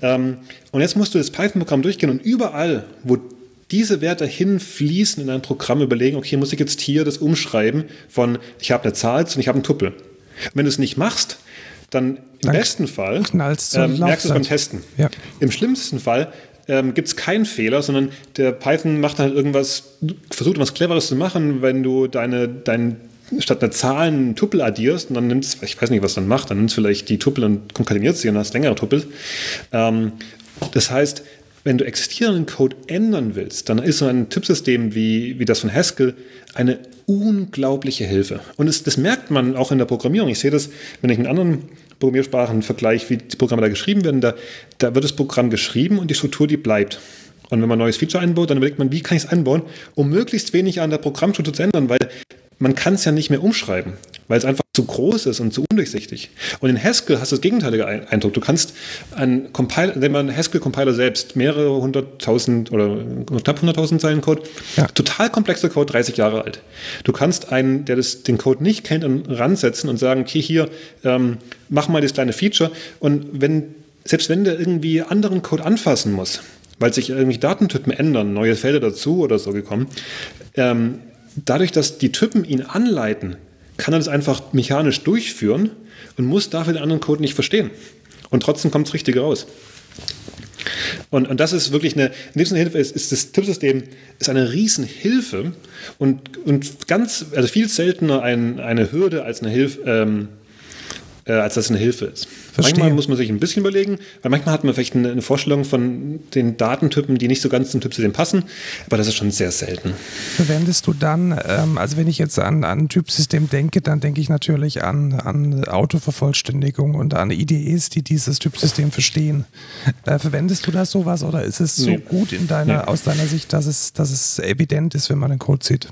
Ähm, und jetzt musst du das Python-Programm durchgehen und überall, wo diese Werte hinfließen in ein Programm, überlegen, okay, muss ich jetzt hier das umschreiben von, ich habe eine Zahl und ich habe einen Tuppel. Und wenn du es nicht machst, dann im dann besten Fall ähm, merkst du es beim Testen. Ja. Im schlimmsten Fall ähm, gibt es keinen Fehler, sondern der Python macht halt irgendwas, versucht was Cleveres zu machen, wenn du deine, dein statt einer Zahl einen Tuppel addierst und dann nimmst, ich weiß nicht, was dann macht, dann nimmst du vielleicht die Tuppel und konkatenierst sie und hast längere Tuppel. Ähm, das heißt, wenn du existierenden Code ändern willst, dann ist so ein Tippsystem wie, wie das von Haskell eine unglaubliche Hilfe. Und das, das merkt man auch in der Programmierung. Ich sehe das, wenn ich mit anderen Programmiersprachen vergleiche, wie die Programme da geschrieben werden, da, da wird das Programm geschrieben und die Struktur, die bleibt. Und wenn man ein neues Feature einbaut, dann überlegt man, wie kann ich es einbauen, um möglichst wenig an der Programmstruktur zu ändern, weil man kann es ja nicht mehr umschreiben, weil es einfach zu groß ist und zu undurchsichtig. Und in Haskell hast du das gegenteilige Eindruck. Du kannst einen Compiler, wenn man Haskell-Compiler selbst mehrere hunderttausend oder knapp hunderttausend Zeilen Code, ja. total komplexer Code, 30 Jahre alt. Du kannst einen, der das, den Code nicht kennt, ransetzen und sagen, okay, hier, ähm, mach mal das kleine Feature. Und wenn, selbst wenn der irgendwie anderen Code anfassen muss, weil sich irgendwie Datentypen ändern, neue Felder dazu oder so gekommen, ähm, dadurch, dass die Typen ihn anleiten, kann er das einfach mechanisch durchführen und muss dafür den anderen Code nicht verstehen. Und trotzdem kommt es richtig raus. Und, und das ist wirklich eine, in diesem Hilfe ist, ist das Tippsystem ist eine Riesenhilfe und, und ganz, also viel seltener ein, eine Hürde als eine Hilfe, ähm, äh, als das eine Hilfe ist. Verstehe. Manchmal muss man sich ein bisschen überlegen, weil manchmal hat man vielleicht eine, eine Vorstellung von den Datentypen, die nicht so ganz zum Typsystem passen, aber das ist schon sehr selten. Verwendest du dann, ähm, also wenn ich jetzt an, an ein Typsystem denke, dann denke ich natürlich an, an Autovervollständigung und an IDEs, die dieses Typsystem verstehen. Äh, verwendest du da sowas oder ist es nee. so gut in deiner, nee. aus deiner Sicht, dass es, dass es evident ist, wenn man den Code sieht?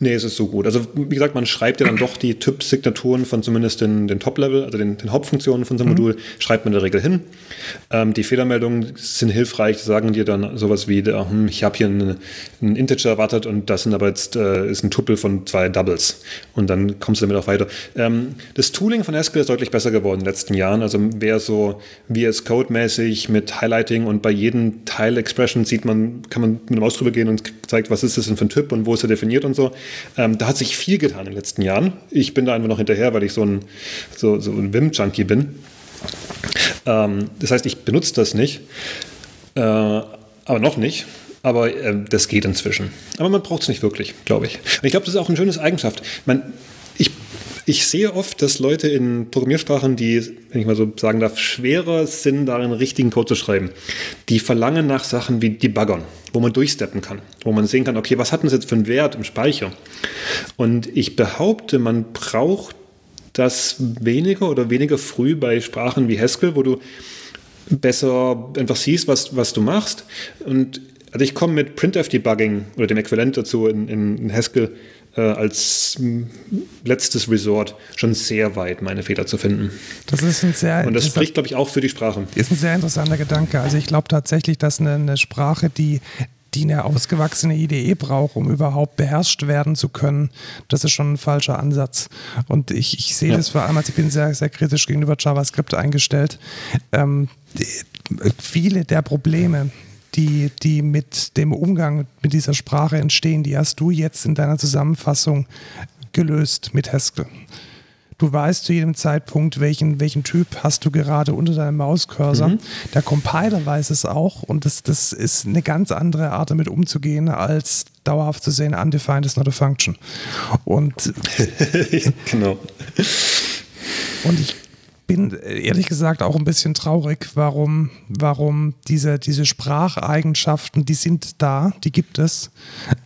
Nee, es ist so gut. Also wie gesagt, man schreibt ja dann doch die Typ-Signaturen von zumindest den, den Top-Level, also den, den, Hauptfunktionen von so einem mhm. Modul, schreibt man in der Regel hin. Ähm, die Fehlermeldungen sind hilfreich, sagen dir dann sowas wie, hm, ich habe hier einen, einen, Integer erwartet und das sind aber jetzt äh, ist ein Tuppel von zwei Doubles. Und dann kommst du damit auch weiter. Ähm, das Tooling von Haskell ist deutlich besser geworden in den letzten Jahren. Also wer so VS Code-mäßig mit Highlighting und bei jedem Teil-Expression sieht man, kann man mit Maus drüber gehen und zeigt, was ist das denn für ein Typ und wo ist er definiert und so. Ähm, da hat sich viel getan in den letzten Jahren. Ich bin da einfach noch hinterher, weil ich so ein, so, so ein Wim-Junkie bin. Ähm, das heißt, ich benutze das nicht, äh, aber noch nicht. Aber äh, das geht inzwischen. Aber man braucht es nicht wirklich, glaube ich. Und ich glaube, das ist auch eine schöne Eigenschaft. Man, ich sehe oft, dass Leute in Programmiersprachen, die, wenn ich mal so sagen darf, schwerer sind, darin richtigen Code zu schreiben, die verlangen nach Sachen wie Debuggern, wo man durchsteppen kann, wo man sehen kann, okay, was hat das jetzt für einen Wert im Speicher? Und ich behaupte, man braucht das weniger oder weniger früh bei Sprachen wie Haskell, wo du besser einfach siehst, was, was du machst. Und also ich komme mit Printf-Debugging oder dem Äquivalent dazu in, in Haskell äh, als letztes Resort schon sehr weit, meine Fehler zu finden. Das ist ein sehr Und das spricht, glaube ich, auch für die Sprache. Ist ein sehr interessanter Gedanke. Also ich glaube tatsächlich, dass eine, eine Sprache, die die eine ausgewachsene IDE braucht, um überhaupt beherrscht werden zu können, das ist schon ein falscher Ansatz. Und ich, ich sehe ja. das vor allem, als ich bin sehr, sehr kritisch gegenüber JavaScript eingestellt. Ähm, die, viele der Probleme, die, die mit dem Umgang mit dieser Sprache entstehen, die hast du jetzt in deiner Zusammenfassung gelöst mit Haskell. Du weißt zu jedem Zeitpunkt, welchen, welchen Typ hast du gerade unter deinem Mauscursor. Mhm. Der Compiler weiß es auch und das, das ist eine ganz andere Art, damit umzugehen, als dauerhaft zu sehen, undefined is not a function. Und genau. Und ich bin ehrlich gesagt auch ein bisschen traurig, warum, warum diese, diese Spracheigenschaften, die sind da, die gibt es,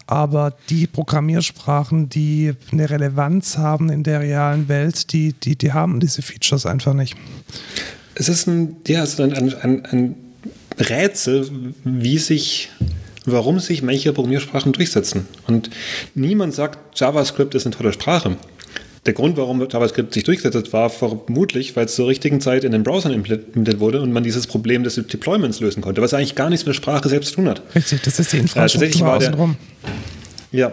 aber die Programmiersprachen, die eine Relevanz haben in der realen Welt, die, die, die haben diese Features einfach nicht. Es ist ein, ja, es ist ein, ein, ein Rätsel, wie sich warum sich manche Programmiersprachen durchsetzen. Und niemand sagt, JavaScript ist eine tolle Sprache. Der Grund, warum JavaScript sich durchgesetzt war vermutlich, weil es zur richtigen Zeit in den Browsern implementiert wurde und man dieses Problem des Deployments lösen konnte, was eigentlich gar nichts mit der Sprache selbst zu tun hat. Richtig, das ist die Infrastruktur äh, außenrum. Ja,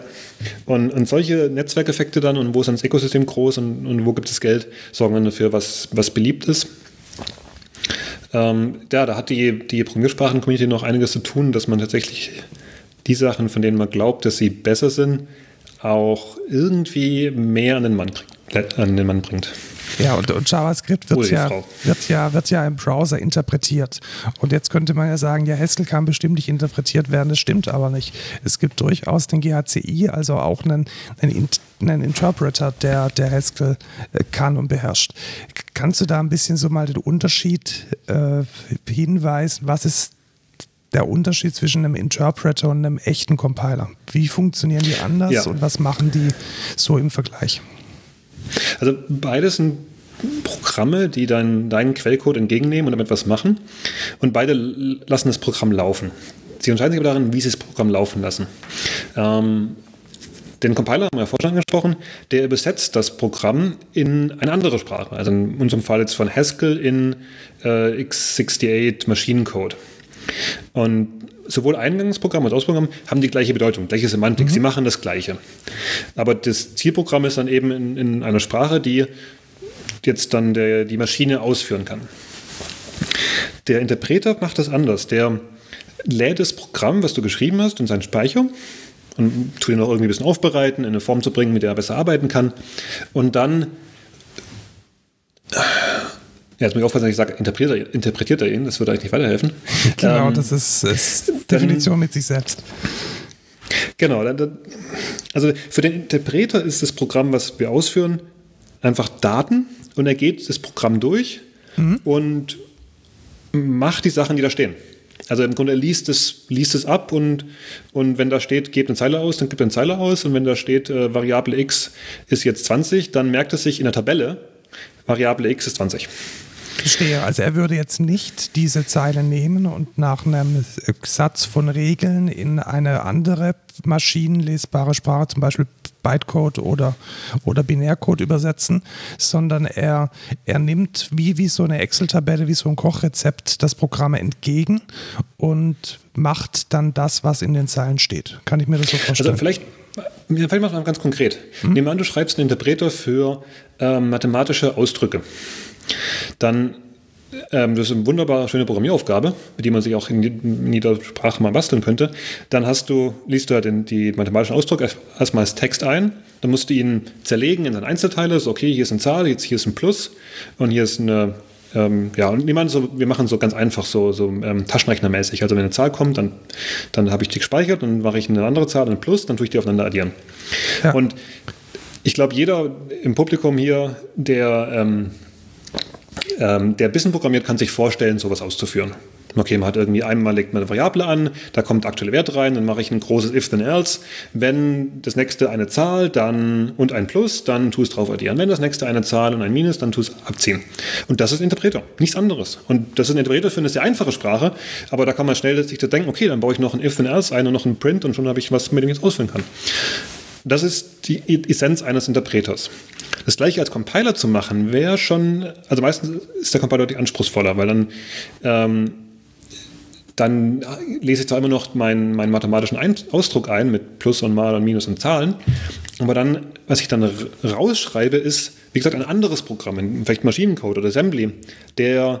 und, und solche Netzwerkeffekte dann und wo ist dann das Ökosystem groß und, und wo gibt es Geld, sorgen dann dafür, was, was beliebt ist. Ähm, ja, da hat die, die Programmiersprachen-Community noch einiges zu tun, dass man tatsächlich die Sachen, von denen man glaubt, dass sie besser sind, auch irgendwie mehr an den Mann, an den Mann bringt. Ja, und, und JavaScript wird ja, wird, ja, wird ja im Browser interpretiert. Und jetzt könnte man ja sagen, ja, Haskell kann bestimmt nicht interpretiert werden. Das stimmt aber nicht. Es gibt durchaus den GHCI, also auch einen, einen, einen Interpreter, der, der Haskell äh, kann und beherrscht. Kannst du da ein bisschen so mal den Unterschied äh, hinweisen? Was ist der Unterschied zwischen einem Interpreter und einem echten Compiler? Wie funktionieren die anders ja. und was machen die so im Vergleich? Also beides sind Programme, die dann deinen Quellcode entgegennehmen und damit was machen. Und beide lassen das Programm laufen. Sie entscheiden sich aber darin, wie sie das Programm laufen lassen. Ähm, den Compiler haben wir ja vorhin angesprochen, der übersetzt das Programm in eine andere Sprache. Also in unserem Fall jetzt von Haskell in äh, x68 Maschinencode. Und sowohl Eingangsprogramm als Ausprogramm haben die gleiche Bedeutung, gleiche Semantik. Mhm. Sie machen das Gleiche. Aber das Zielprogramm ist dann eben in, in einer Sprache, die jetzt dann der, die Maschine ausführen kann. Der Interpreter macht das anders. Der lädt das Programm, was du geschrieben hast, in seinen Speicher und tut ihn noch irgendwie ein bisschen aufbereiten, in eine Form zu bringen, mit der er besser arbeiten kann. Und dann ja, jetzt muss ich aufpassen, dass ich sage, interpretiert er, interpretiert er ihn, das würde eigentlich nicht weiterhelfen. Genau, ähm, das ist, ist Definition dann, mit sich selbst. Genau, dann, also für den Interpreter ist das Programm, was wir ausführen, einfach Daten und er geht das Programm durch mhm. und macht die Sachen, die da stehen. Also im Grunde er liest es, liest es ab und, und wenn da steht, gebt eine Zeile aus, dann gibt er eine Zeile aus und wenn da steht, äh, Variable x ist jetzt 20, dann merkt es sich in der Tabelle, Variable x ist 20. Verstehe. Also er würde jetzt nicht diese Zeile nehmen und nach einem Satz von Regeln in eine andere maschinenlesbare Sprache, zum Beispiel Bytecode oder, oder Binärcode übersetzen, sondern er, er nimmt wie, wie so eine Excel-Tabelle, wie so ein Kochrezept das Programm entgegen und macht dann das, was in den Zeilen steht. Kann ich mir das so vorstellen? Also vielleicht Vielleicht machen wir ganz konkret. Hm? Nehmen wir an, du schreibst einen Interpreter für äh, mathematische Ausdrücke dann ähm, das ist eine wunderbar schöne Programmieraufgabe, mit der man sich auch in, in jeder Sprache mal basteln könnte. Dann hast du, liest du halt den, die mathematischen Ausdruck erstmal als Text ein, dann musst du ihn zerlegen in seine Einzelteile, so okay, hier ist eine Zahl, jetzt hier ist ein Plus und hier ist eine, ähm, ja, und nehmen so, wir machen so ganz einfach, so, so ähm, Taschenrechnermäßig. Also wenn eine Zahl kommt, dann, dann habe ich die gespeichert, dann mache ich eine andere Zahl, ein Plus, dann tue ich die aufeinander addieren. Ja. Und ich glaube, jeder im Publikum hier, der ähm, ähm, der Bissen programmiert, kann sich vorstellen, sowas auszuführen. Okay, man hat irgendwie einmal legt man eine Variable an, da kommt aktuelle Wert rein, dann mache ich ein großes if then else. Wenn das nächste eine Zahl, dann und ein Plus, dann tu es drauf addieren. Wenn das nächste eine Zahl und ein Minus, dann tu es abziehen. Und das ist Interpreter, nichts anderes. Und das ist ein Interpreter für eine sehr einfache Sprache, aber da kann man schnell sich denken, okay, dann baue ich noch ein if then else ein und noch ein print und schon habe ich was, mit dem ich jetzt ausführen kann. Das ist die Essenz eines Interpreters. Das gleiche als Compiler zu machen, wäre schon, also meistens ist der Compiler deutlich anspruchsvoller, weil dann, ähm, dann lese ich zwar immer noch meinen, meinen mathematischen ein Ausdruck ein mit Plus und Mal und Minus und Zahlen, aber dann, was ich dann rausschreibe, ist, wie gesagt, ein anderes Programm, vielleicht Maschinencode oder Assembly, der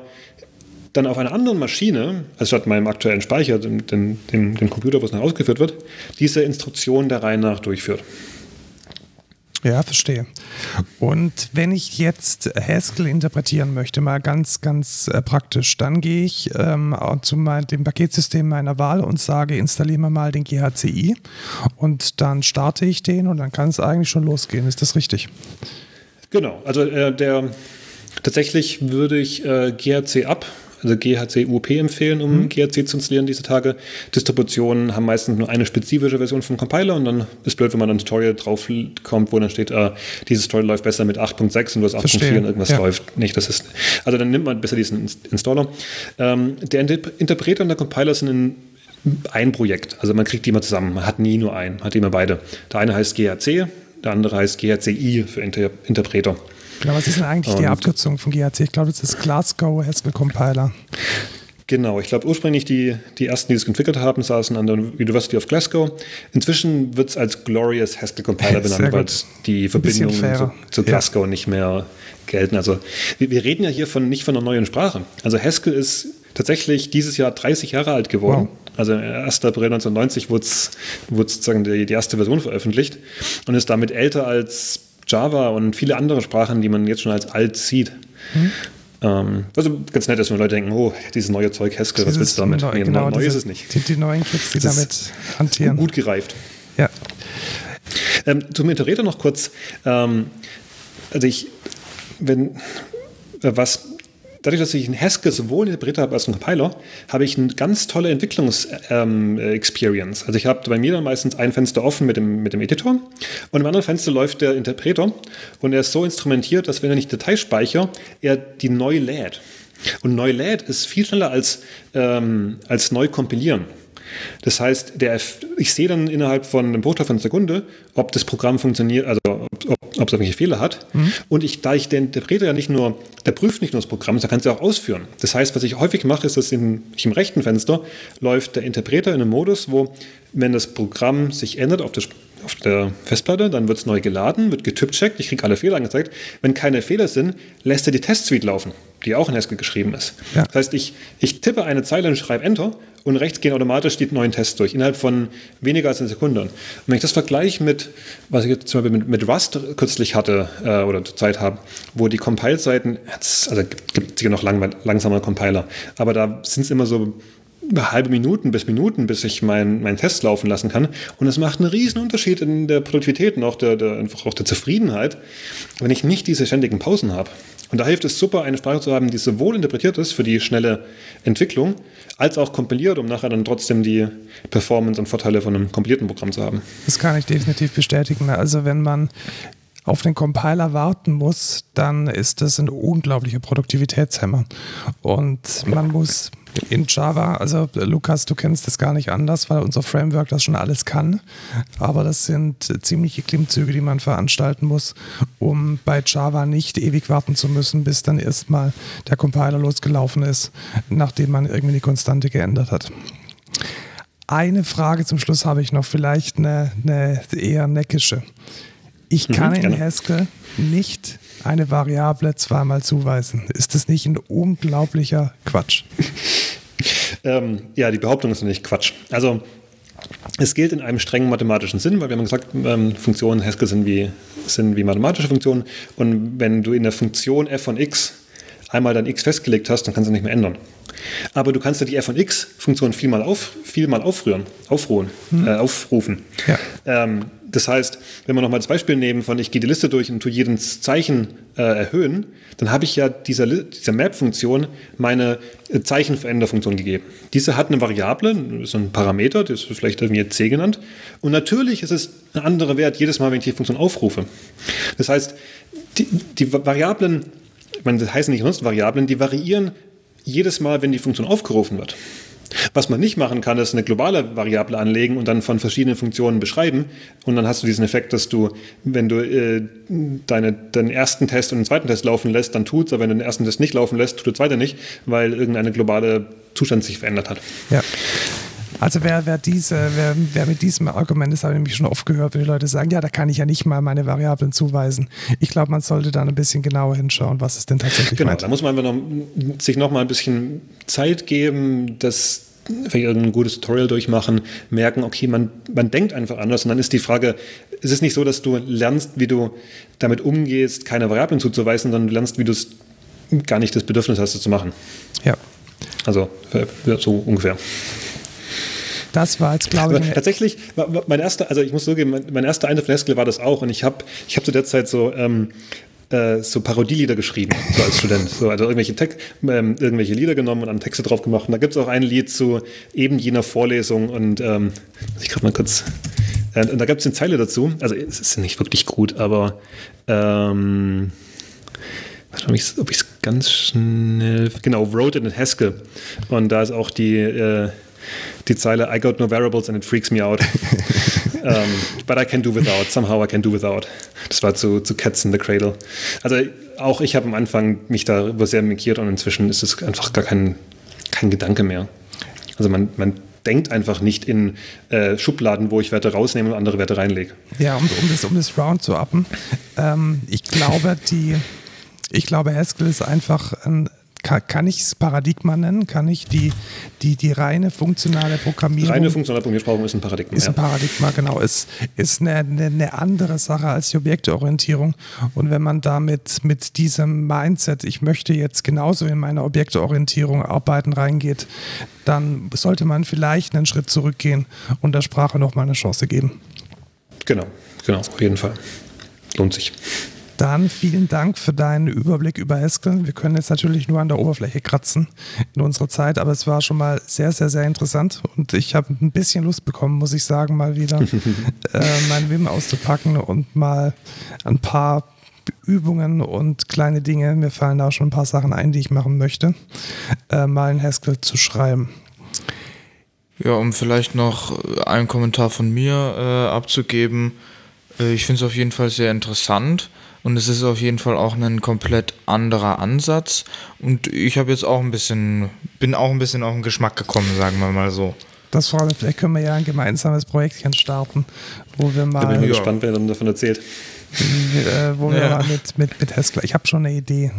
dann auf einer anderen Maschine, also statt meinem aktuellen Speicher, dem, dem, dem, Computer, wo es noch ausgeführt wird, diese Instruktion der Reihe nach durchführt. Ja, verstehe. Und wenn ich jetzt Haskell interpretieren möchte, mal ganz, ganz äh, praktisch, dann gehe ich ähm, zu mein, dem Paketsystem meiner Wahl und sage, installiere mir mal den GHCI und dann starte ich den und dann kann es eigentlich schon losgehen. Ist das richtig? Genau, also äh, der tatsächlich würde ich äh, GHC ab also GHC UOP empfehlen, um mhm. GHC zu installieren diese Tage. Distributionen haben meistens nur eine spezifische Version vom Compiler und dann ist blöd, wenn man ein Tutorial drauf kommt, wo dann steht, äh, dieses Tutorial läuft besser mit 8.6 und du hast 8.4 und irgendwas ja. läuft nicht. Das ist, also dann nimmt man besser diesen Installer. Ähm, der Interpreter und der Compiler sind in ein Projekt. Also man kriegt die immer zusammen. Man hat nie nur einen, hat immer beide. Der eine heißt GHC, der andere heißt GHCI für Inter Interpreter. Genau, was ist denn eigentlich Und die Abkürzung von GHC? Ich glaube, das ist Glasgow Haskell Compiler. Genau, ich glaube ursprünglich die, die ersten, die es entwickelt haben, saßen an der University of Glasgow. Inzwischen wird es als Glorious Haskell Compiler benannt, weil die Verbindungen zu, zu, Glasgow ja. nicht mehr gelten. Also wir, wir, reden ja hier von nicht von einer neuen Sprache. Also Haskell ist tatsächlich dieses Jahr 30 Jahre alt geworden. Wow. Also 1. April 1990 wurde sozusagen die, die erste Version veröffentlicht und ist damit älter als Java und viele andere Sprachen, die man jetzt schon als alt sieht. Mhm. Ähm, also ganz nett, dass wenn Leute denken, oh, dieses neue Zeug Haskell, was willst du damit? Neu, nee, genau, neu diese, ist es nicht. Die, die neuen Kids, die damit hantieren. Gut gereift. Ja. Ähm, zum Interpreter noch kurz. Ähm, also ich, wenn, äh, was dadurch, dass ich ein Haskell sowohl interpretiert habe als ein Compiler, habe ich eine ganz tolle Entwicklungs-Experience. Ähm, also ich habe bei mir dann meistens ein Fenster offen mit dem, mit dem Editor und im anderen Fenster läuft der Interpreter und er ist so instrumentiert, dass wenn er nicht Datei speichere, er die neu lädt. Und neu lädt ist viel schneller als, ähm, als neu kompilieren. Das heißt, der, ich sehe dann innerhalb von einem Bruchteil von einer Sekunde, ob das Programm funktioniert, also ob, ob, ob es irgendwelche Fehler hat. Mhm. Und ich, da ich den Interpreter ja nicht nur, der prüft nicht nur das Programm, sondern kann es ja auch ausführen. Das heißt, was ich häufig mache, ist, dass ich im rechten Fenster läuft der Interpreter in einem Modus, wo, wenn das Programm sich ändert auf, das, auf der Festplatte, dann wird es neu geladen, wird getippt-checkt, ich kriege alle Fehler angezeigt. Wenn keine Fehler sind, lässt er die Test-Suite laufen, die auch in Haskell geschrieben ist. Ja. Das heißt, ich, ich tippe eine Zeile und schreibe Enter und rechts gehen automatisch die neuen Tests durch, innerhalb von weniger als einer Sekunde. Und wenn ich das vergleiche mit, was ich jetzt zum Beispiel mit, mit Rust kürzlich hatte äh, oder zur Zeit habe, wo die Compile-Seiten, also gibt es noch lang, langsamer Compiler, aber da sind es immer so halbe Minuten bis Minuten, bis ich meinen mein Test laufen lassen kann. Und es macht einen riesen Unterschied in der Produktivität und auch der, der, auch der Zufriedenheit, wenn ich nicht diese ständigen Pausen habe. Und da hilft es super, eine Sprache zu haben, die sowohl interpretiert ist für die schnelle Entwicklung, als auch kompiliert, um nachher dann trotzdem die Performance und Vorteile von einem kompilierten Programm zu haben. Das kann ich definitiv bestätigen. Also wenn man auf den Compiler warten muss, dann ist das ein unglaublicher Produktivitätshemmer. Und man muss in Java, also Lukas, du kennst das gar nicht anders, weil unser Framework das schon alles kann. Aber das sind ziemliche Klimmzüge, die man veranstalten muss, um bei Java nicht ewig warten zu müssen, bis dann erstmal der Compiler losgelaufen ist, nachdem man irgendwie die Konstante geändert hat. Eine Frage zum Schluss habe ich noch, vielleicht eine, eine eher neckische. Ich mhm, kann mhm, in Haskell nicht eine Variable zweimal zuweisen. Ist das nicht ein unglaublicher Quatsch? ähm, ja, die Behauptung ist nicht Quatsch. Also es gilt in einem strengen mathematischen Sinn, weil wir haben gesagt, ähm, Funktionen Haskell sind wie, sind wie mathematische Funktionen. Und wenn du in der Funktion f von x einmal dein x festgelegt hast, dann kannst du nicht mehr ändern. Aber du kannst ja die f von x-Funktion vielmal, auf, vielmal aufrühren, aufruhen, hm. äh, aufrufen. Ja. Ähm, das heißt, wenn wir nochmal das Beispiel nehmen von ich gehe die Liste durch und tue jedes Zeichen äh, erhöhen, dann habe ich ja dieser, dieser Map-Funktion meine äh, Zeichenveränderfunktion gegeben. Diese hat eine Variable, so ein Parameter, das ist vielleicht irgendwie c genannt. Und natürlich ist es ein anderer Wert jedes Mal, wenn ich die Funktion aufrufe. Das heißt, die, die Variablen, ich meine, das heißen nicht sonst Variablen, die variieren jedes Mal, wenn die Funktion aufgerufen wird. Was man nicht machen kann, ist eine globale Variable anlegen und dann von verschiedenen Funktionen beschreiben. Und dann hast du diesen Effekt, dass du, wenn du äh, deine, deinen ersten Test und den zweiten Test laufen lässt, dann tut's, aber wenn du den ersten Test nicht laufen lässt, tut der zweite nicht, weil irgendeine globale Zustand sich verändert hat. Ja. Also wer, wer, diese, wer, wer mit diesem Argument, das habe ich nämlich schon oft gehört, wenn die Leute sagen, ja, da kann ich ja nicht mal meine Variablen zuweisen. Ich glaube, man sollte dann ein bisschen genauer hinschauen, was es denn tatsächlich Genau, meint. da muss man noch, sich noch mal ein bisschen Zeit geben, dass vielleicht irgendein gutes Tutorial durchmachen, merken, okay, man, man denkt einfach anders. Und dann ist die Frage, ist es nicht so, dass du lernst, wie du damit umgehst, keine Variablen zuzuweisen, sondern du lernst, wie du es gar nicht das Bedürfnis hast, es zu machen. Ja. Also so ungefähr. Das war jetzt, glaube ich. Tatsächlich, mein erster, also ich muss zugeben, mein, mein erster Eindruck von war das auch. Und ich habe ich hab zu der Zeit so, ähm, äh, so Parodielieder geschrieben, so als Student. So, also irgendwelche, Te ähm, irgendwelche Lieder genommen und dann Texte drauf gemacht. Und da gibt es auch ein Lied zu eben jener Vorlesung. Und ähm, ich gerade mal kurz. Äh, und da gibt es eine Zeile dazu. Also es ist nicht wirklich gut, aber ähm, ob ich es ganz schnell. Genau, Wrote in Haskell. Und da ist auch die. Äh, die Zeile I got no variables and it freaks me out. um, but I can do without. Somehow I can do without. Das war zu, zu Cats in the Cradle. Also auch ich habe am Anfang mich darüber sehr markiert und inzwischen ist es einfach gar kein, kein Gedanke mehr. Also man, man denkt einfach nicht in äh, Schubladen, wo ich Werte rausnehme und andere Werte reinlege. Ja, um, um, das, um das Round zu appen. Ähm, ich glaube, die, ich glaube, Haskell ist einfach ein kann, kann ich es Paradigma nennen? Kann ich die, die, die reine funktionale Programmierung. Reine funktionale Programmierung ist ein Paradigma. Ist ein Paradigma, genau. Ist, ist eine, eine, eine, andere Sache als die Objekteorientierung. Und wenn man damit mit diesem Mindset, ich möchte jetzt genauso in meine Objekteorientierung arbeiten, reingeht, dann sollte man vielleicht einen Schritt zurückgehen und der Sprache nochmal eine Chance geben. Genau, genau, auf jeden Fall. Lohnt sich. Dann vielen Dank für deinen Überblick über Haskell. Wir können jetzt natürlich nur an der Oberfläche kratzen in unserer Zeit, aber es war schon mal sehr, sehr, sehr interessant und ich habe ein bisschen Lust bekommen, muss ich sagen, mal wieder äh, mein Wim auszupacken und mal ein paar Übungen und kleine Dinge, mir fallen da schon ein paar Sachen ein, die ich machen möchte, äh, mal in Haskell zu schreiben. Ja, um vielleicht noch einen Kommentar von mir äh, abzugeben. Äh, ich finde es auf jeden Fall sehr interessant. Und es ist auf jeden Fall auch ein komplett anderer Ansatz. Und ich habe jetzt auch ein bisschen, bin auch ein bisschen auf den Geschmack gekommen, sagen wir mal so. Das freut mich. Vielleicht können wir ja ein gemeinsames Projektchen starten, wo wir mal. Da bin ich ja. gespannt, wer dann davon erzählt. Äh, wo wir mal mit, mit, mit Haskell. Ich habe schon eine Idee.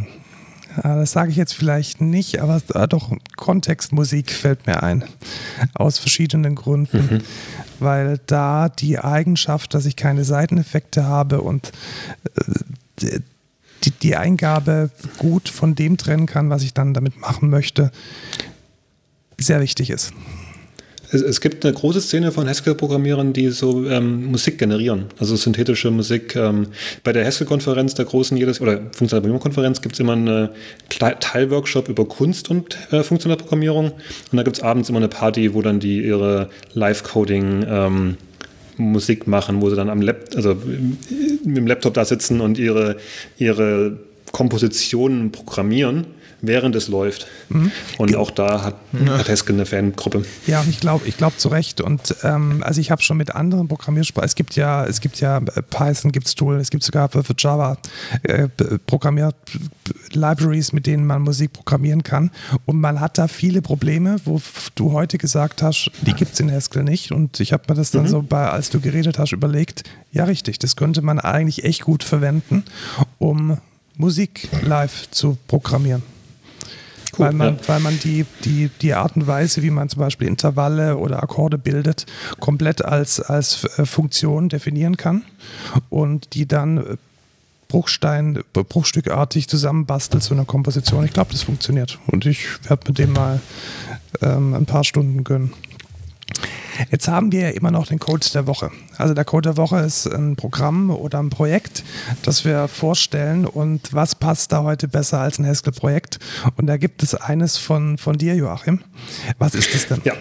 Das sage ich jetzt vielleicht nicht, aber äh, doch Kontextmusik fällt mir ein. Aus verschiedenen Gründen. Mhm. Weil da die Eigenschaft, dass ich keine Seiteneffekte habe und äh, die, die Eingabe gut von dem trennen kann, was ich dann damit machen möchte, sehr wichtig ist es, es, gibt eine große Szene von Haskell-Programmierern, die so ähm, Musik generieren, also synthetische Musik. Ähm, bei der Haskell-Konferenz, der großen jedes, oder funktionale Programmierung-Konferenz, gibt es immer einen Teilworkshop über Kunst und äh, funktionale Programmierung. Und da gibt es abends immer eine Party, wo dann die ihre Live-Coding ähm, Musik machen, wo sie dann am Lab, also mit dem Laptop da sitzen und ihre, ihre Kompositionen programmieren während es läuft. Mhm. Und auch da hat, ja. hat Haskell eine Fangruppe. Ja, ich glaube, ich glaube zu Recht. Und ähm, also ich habe schon mit anderen Programmiersprachen, es gibt ja, es gibt ja äh, Python, gibt es Tool, es gibt sogar für, für Java äh, Programmier-Libraries, mit denen man Musik programmieren kann. Und man hat da viele Probleme, wo du heute gesagt hast, die gibt es in Haskell nicht. Und ich habe mir das dann mhm. so bei, als du geredet hast, überlegt, ja richtig, das könnte man eigentlich echt gut verwenden, um Musik live zu programmieren. Weil man, ja. weil man die, die, die Art und Weise, wie man zum Beispiel Intervalle oder Akkorde bildet, komplett als, als äh, Funktion definieren kann und die dann äh, Bruchstein, bruchstückartig zusammenbastelt zu einer Komposition. Ich glaube, das funktioniert und ich werde mit dem mal ähm, ein paar Stunden gönnen. Jetzt haben wir ja immer noch den Code der Woche. Also der Code der Woche ist ein Programm oder ein Projekt, das wir vorstellen und was passt da heute besser als ein Haskell-Projekt? Und da gibt es eines von, von dir, Joachim. Was ist das denn? Ja.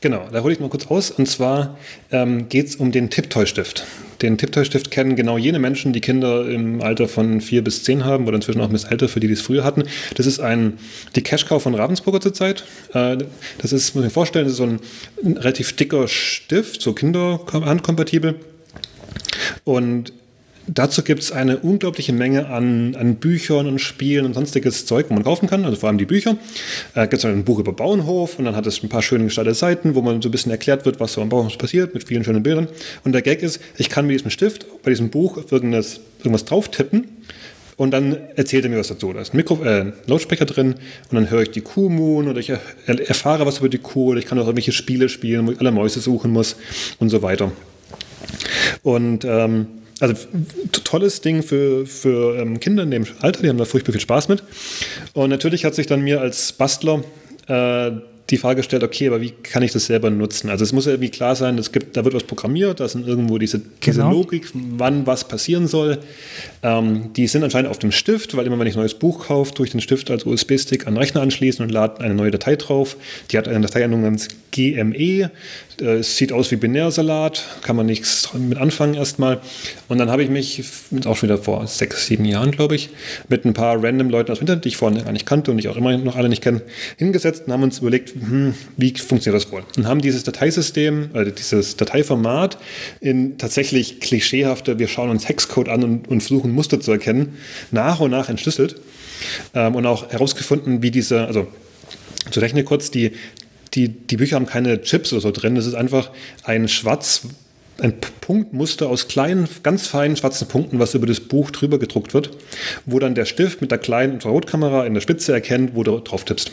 Genau, da hole ich mal kurz aus. Und zwar ähm, geht es um den Tiptoy-Stift. Den Tiptoy-Stift kennen genau jene Menschen, die Kinder im Alter von vier bis zehn haben oder inzwischen auch älter, für die, die es früher hatten. Das ist ein, die Cash-Cow von Ravensburger zurzeit. Äh, das ist, muss ich mir vorstellen, das ist so ein, ein relativ dicker Stift, so kinderhandkompatibel. Und Dazu gibt es eine unglaubliche Menge an, an Büchern und Spielen und sonstiges Zeug, wo man kaufen kann, also vor allem die Bücher. Äh, gibt es ein Buch über Bauernhof und dann hat es ein paar schöne gestaltete Seiten, wo man so ein bisschen erklärt wird, was so am Bauernhof passiert, mit vielen schönen Bildern. Und der Gag ist, ich kann mit diesem Stift bei diesem Buch irgendwas, irgendwas drauf tippen und dann erzählt er mir was dazu. Da ist ein Mikro, äh, Lautsprecher drin und dann höre ich die Kuh moon oder ich er, erfahre was über die Kuh oder ich kann auch irgendwelche Spiele spielen, wo ich alle Mäuse suchen muss und so weiter. Und ähm, also tolles Ding für, für ähm, Kinder in dem Alter, die haben da furchtbar viel Spaß mit. Und natürlich hat sich dann mir als Bastler äh, die Frage gestellt, okay, aber wie kann ich das selber nutzen? Also es muss ja irgendwie klar sein, es gibt, da wird was programmiert, da sind irgendwo diese, genau. diese Logik, wann was passieren soll. Ähm, die sind anscheinend auf dem Stift, weil immer wenn ich ein neues Buch kaufe, durch den Stift als USB-Stick an den Rechner anschließen und lade eine neue Datei drauf. Die hat eine Dateiendung namens GME. Äh, es sieht aus wie Binärsalat, kann man nichts mit anfangen erstmal. Und dann habe ich mich, auch schon wieder vor sechs, sieben Jahren, glaube ich, mit ein paar random Leuten aus dem Internet, die ich vorher gar nicht kannte und ich auch immer noch alle nicht kenne, hingesetzt und haben uns überlegt, hm, wie funktioniert das wohl? Und haben dieses Dateisystem, also dieses Dateiformat in tatsächlich klischeehafte, wir schauen uns Hexcode an und, und versuchen Muster zu erkennen, nach und nach entschlüsselt ähm, und auch herausgefunden, wie diese, also zur Technik kurz, die, die, die Bücher haben keine Chips oder so drin. Das ist einfach ein schwarz, ein Punktmuster aus kleinen, ganz feinen schwarzen Punkten, was über das Buch drüber gedruckt wird, wo dann der Stift mit der kleinen Infrarotkamera in der Spitze erkennt, wo du drauf tippst.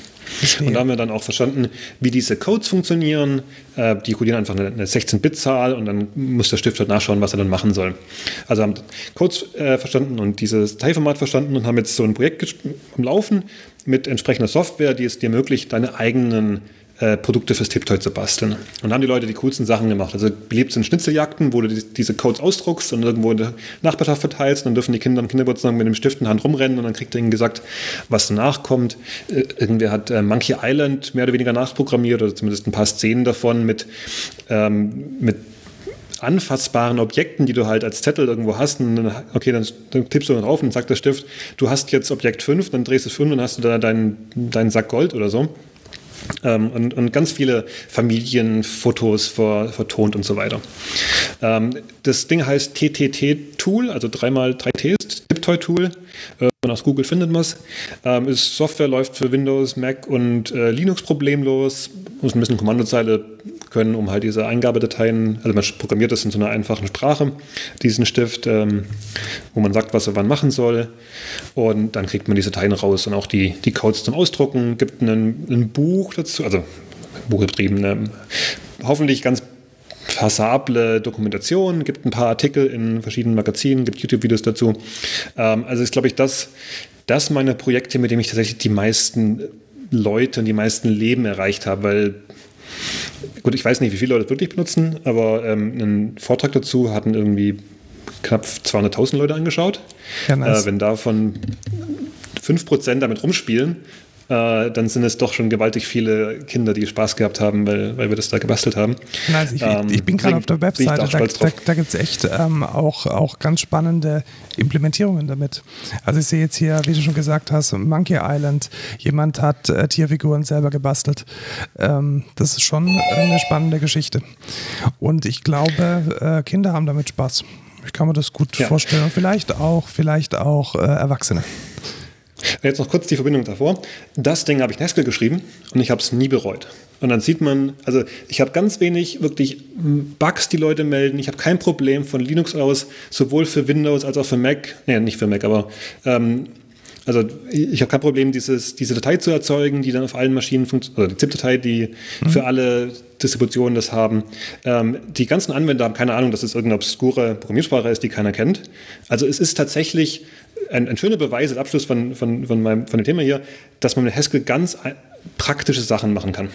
Und da haben wir dann auch verstanden, wie diese Codes funktionieren. Äh, die kodieren einfach eine 16-Bit-Zahl und dann muss der Stift halt nachschauen, was er dann machen soll. Also haben Codes äh, verstanden und dieses Teilformat verstanden und haben jetzt so ein Projekt am Laufen mit entsprechender Software, die es dir ermöglicht, deine eigenen äh, Produkte fürs Tiptoy zu basteln. Und haben die Leute die coolsten Sachen gemacht. Also beliebt sind Schnitzeljagden, wo du die, diese Codes ausdruckst und irgendwo in der Nachbarschaft verteilst. Und dann dürfen die Kinder am Kindergeburtstag mit dem Stift in Hand rumrennen und dann kriegt ihnen gesagt, was danach kommt. Äh, irgendwer hat äh, Monkey Island mehr oder weniger nachprogrammiert oder zumindest ein paar Szenen davon mit, ähm, mit anfassbaren Objekten, die du halt als Zettel irgendwo hast. Und dann, okay, dann, dann tippst du drauf und sagt der Stift, du hast jetzt Objekt 5, dann drehst du es 5 und dann hast du da deinen, deinen Sack Gold oder so. Ähm, und, und, ganz viele Familienfotos ver, vertont und so weiter. Ähm, das Ding heißt TTT-Tool, also dreimal drei Ts, Tiptoy-Tool. Äh, aus Google findet man es. Ähm, ist Software, läuft für Windows, Mac und äh, Linux problemlos. Muss ein bisschen Kommandozeile können, um halt diese Eingabedateien, also man programmiert das in so einer einfachen Sprache, diesen Stift, ähm, wo man sagt, was er wann machen soll. Und dann kriegt man diese Dateien raus und auch die, die Codes zum Ausdrucken. Gibt einen, ein Buch dazu, also buchgetriebene, hoffentlich ganz passable Dokumentation, gibt ein paar Artikel in verschiedenen Magazinen, gibt YouTube-Videos dazu. Ähm, also ist, glaube ich, das, das meine Projekte, mit denen ich tatsächlich die meisten Leute und die meisten Leben erreicht habe, weil gut, ich weiß nicht, wie viele Leute das wirklich benutzen, aber ähm, einen Vortrag dazu hatten irgendwie knapp 200.000 Leute angeschaut. Ja, nice. äh, wenn davon 5% damit rumspielen, äh, dann sind es doch schon gewaltig viele Kinder, die Spaß gehabt haben, weil, weil wir das da gebastelt haben. Also ich, ähm, ich bin gerade auf der Webseite, da, da, da gibt es echt ähm, auch, auch ganz spannende Implementierungen damit. Also ich sehe jetzt hier, wie du schon gesagt hast, Monkey Island, jemand hat äh, Tierfiguren selber gebastelt. Ähm, das ist schon eine spannende Geschichte. Und ich glaube, äh, Kinder haben damit Spaß. Ich kann mir das gut ja. vorstellen. Vielleicht auch, vielleicht auch äh, Erwachsene. Jetzt noch kurz die Verbindung davor. Das Ding habe ich Nestle geschrieben und ich habe es nie bereut. Und dann sieht man, also ich habe ganz wenig wirklich Bugs, die Leute melden. Ich habe kein Problem von Linux aus, sowohl für Windows als auch für Mac. Nee, nicht für Mac, aber ähm, also ich habe kein Problem, dieses, diese Datei zu erzeugen, die dann auf allen Maschinen funktioniert, oder die ZIP-Datei, die mhm. für alle Distributionen das haben. Ähm, die ganzen Anwender haben keine Ahnung, dass es irgendeine obskure Programmiersprache ist, die keiner kennt. Also es ist tatsächlich ein, ein schöner Beweis, als Abschluss von, von, von, meinem, von dem Thema hier, dass man mit Haskell ganz praktische Sachen machen kann.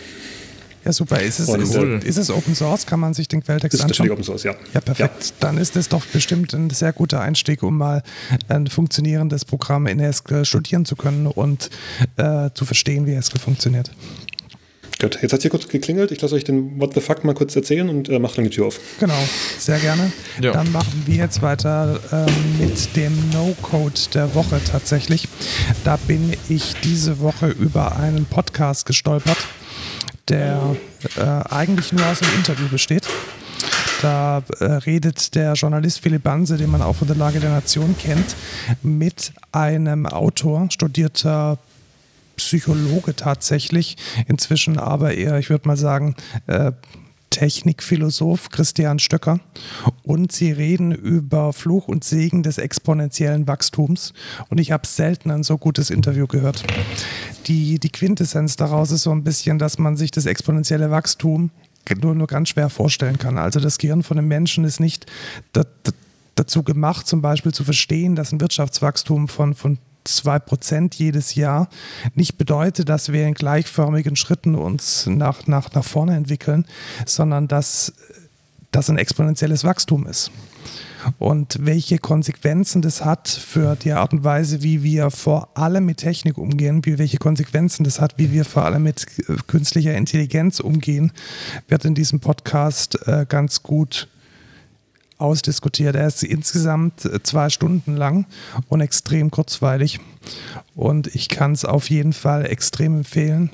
Ja, super. Ist es, ist, cool. ist es Open Source? Kann man sich den Quelltext ist anschauen? Ist Open Source, ja. Ja, perfekt. Ja. Dann ist es doch bestimmt ein sehr guter Einstieg, um mal ein funktionierendes Programm in Haskell studieren zu können und äh, zu verstehen, wie Haskell funktioniert. Gut, jetzt hat hier kurz geklingelt. Ich lasse euch den What the Fuck mal kurz erzählen und äh, mache dann die Tür auf. Genau, sehr gerne. Ja. Dann machen wir jetzt weiter ähm, mit dem No-Code der Woche tatsächlich. Da bin ich diese Woche über einen Podcast gestolpert, der äh, eigentlich nur aus einem Interview besteht. Da äh, redet der Journalist Philipp Banse, den man auch von der Lage der Nation kennt, mit einem Autor, studierter Psychologe tatsächlich, inzwischen aber eher, ich würde mal sagen, äh, Technikphilosoph Christian Stöcker und sie reden über Fluch und Segen des exponentiellen Wachstums und ich habe selten ein so gutes Interview gehört. Die, die Quintessenz daraus ist so ein bisschen, dass man sich das exponentielle Wachstum nur, nur ganz schwer vorstellen kann. Also das Gehirn von einem Menschen ist nicht dazu gemacht, zum Beispiel zu verstehen, dass ein Wirtschaftswachstum von, von 2% jedes Jahr nicht bedeutet, dass wir in gleichförmigen Schritten uns nach, nach, nach vorne entwickeln, sondern dass das ein exponentielles Wachstum ist. Und welche Konsequenzen das hat für die Art und Weise, wie wir vor allem mit Technik umgehen, wie, welche Konsequenzen das hat, wie wir vor allem mit äh, künstlicher Intelligenz umgehen, wird in diesem Podcast äh, ganz gut ausdiskutiert. Er ist insgesamt äh, zwei Stunden lang und extrem kurzweilig. Und ich kann es auf jeden Fall extrem empfehlen.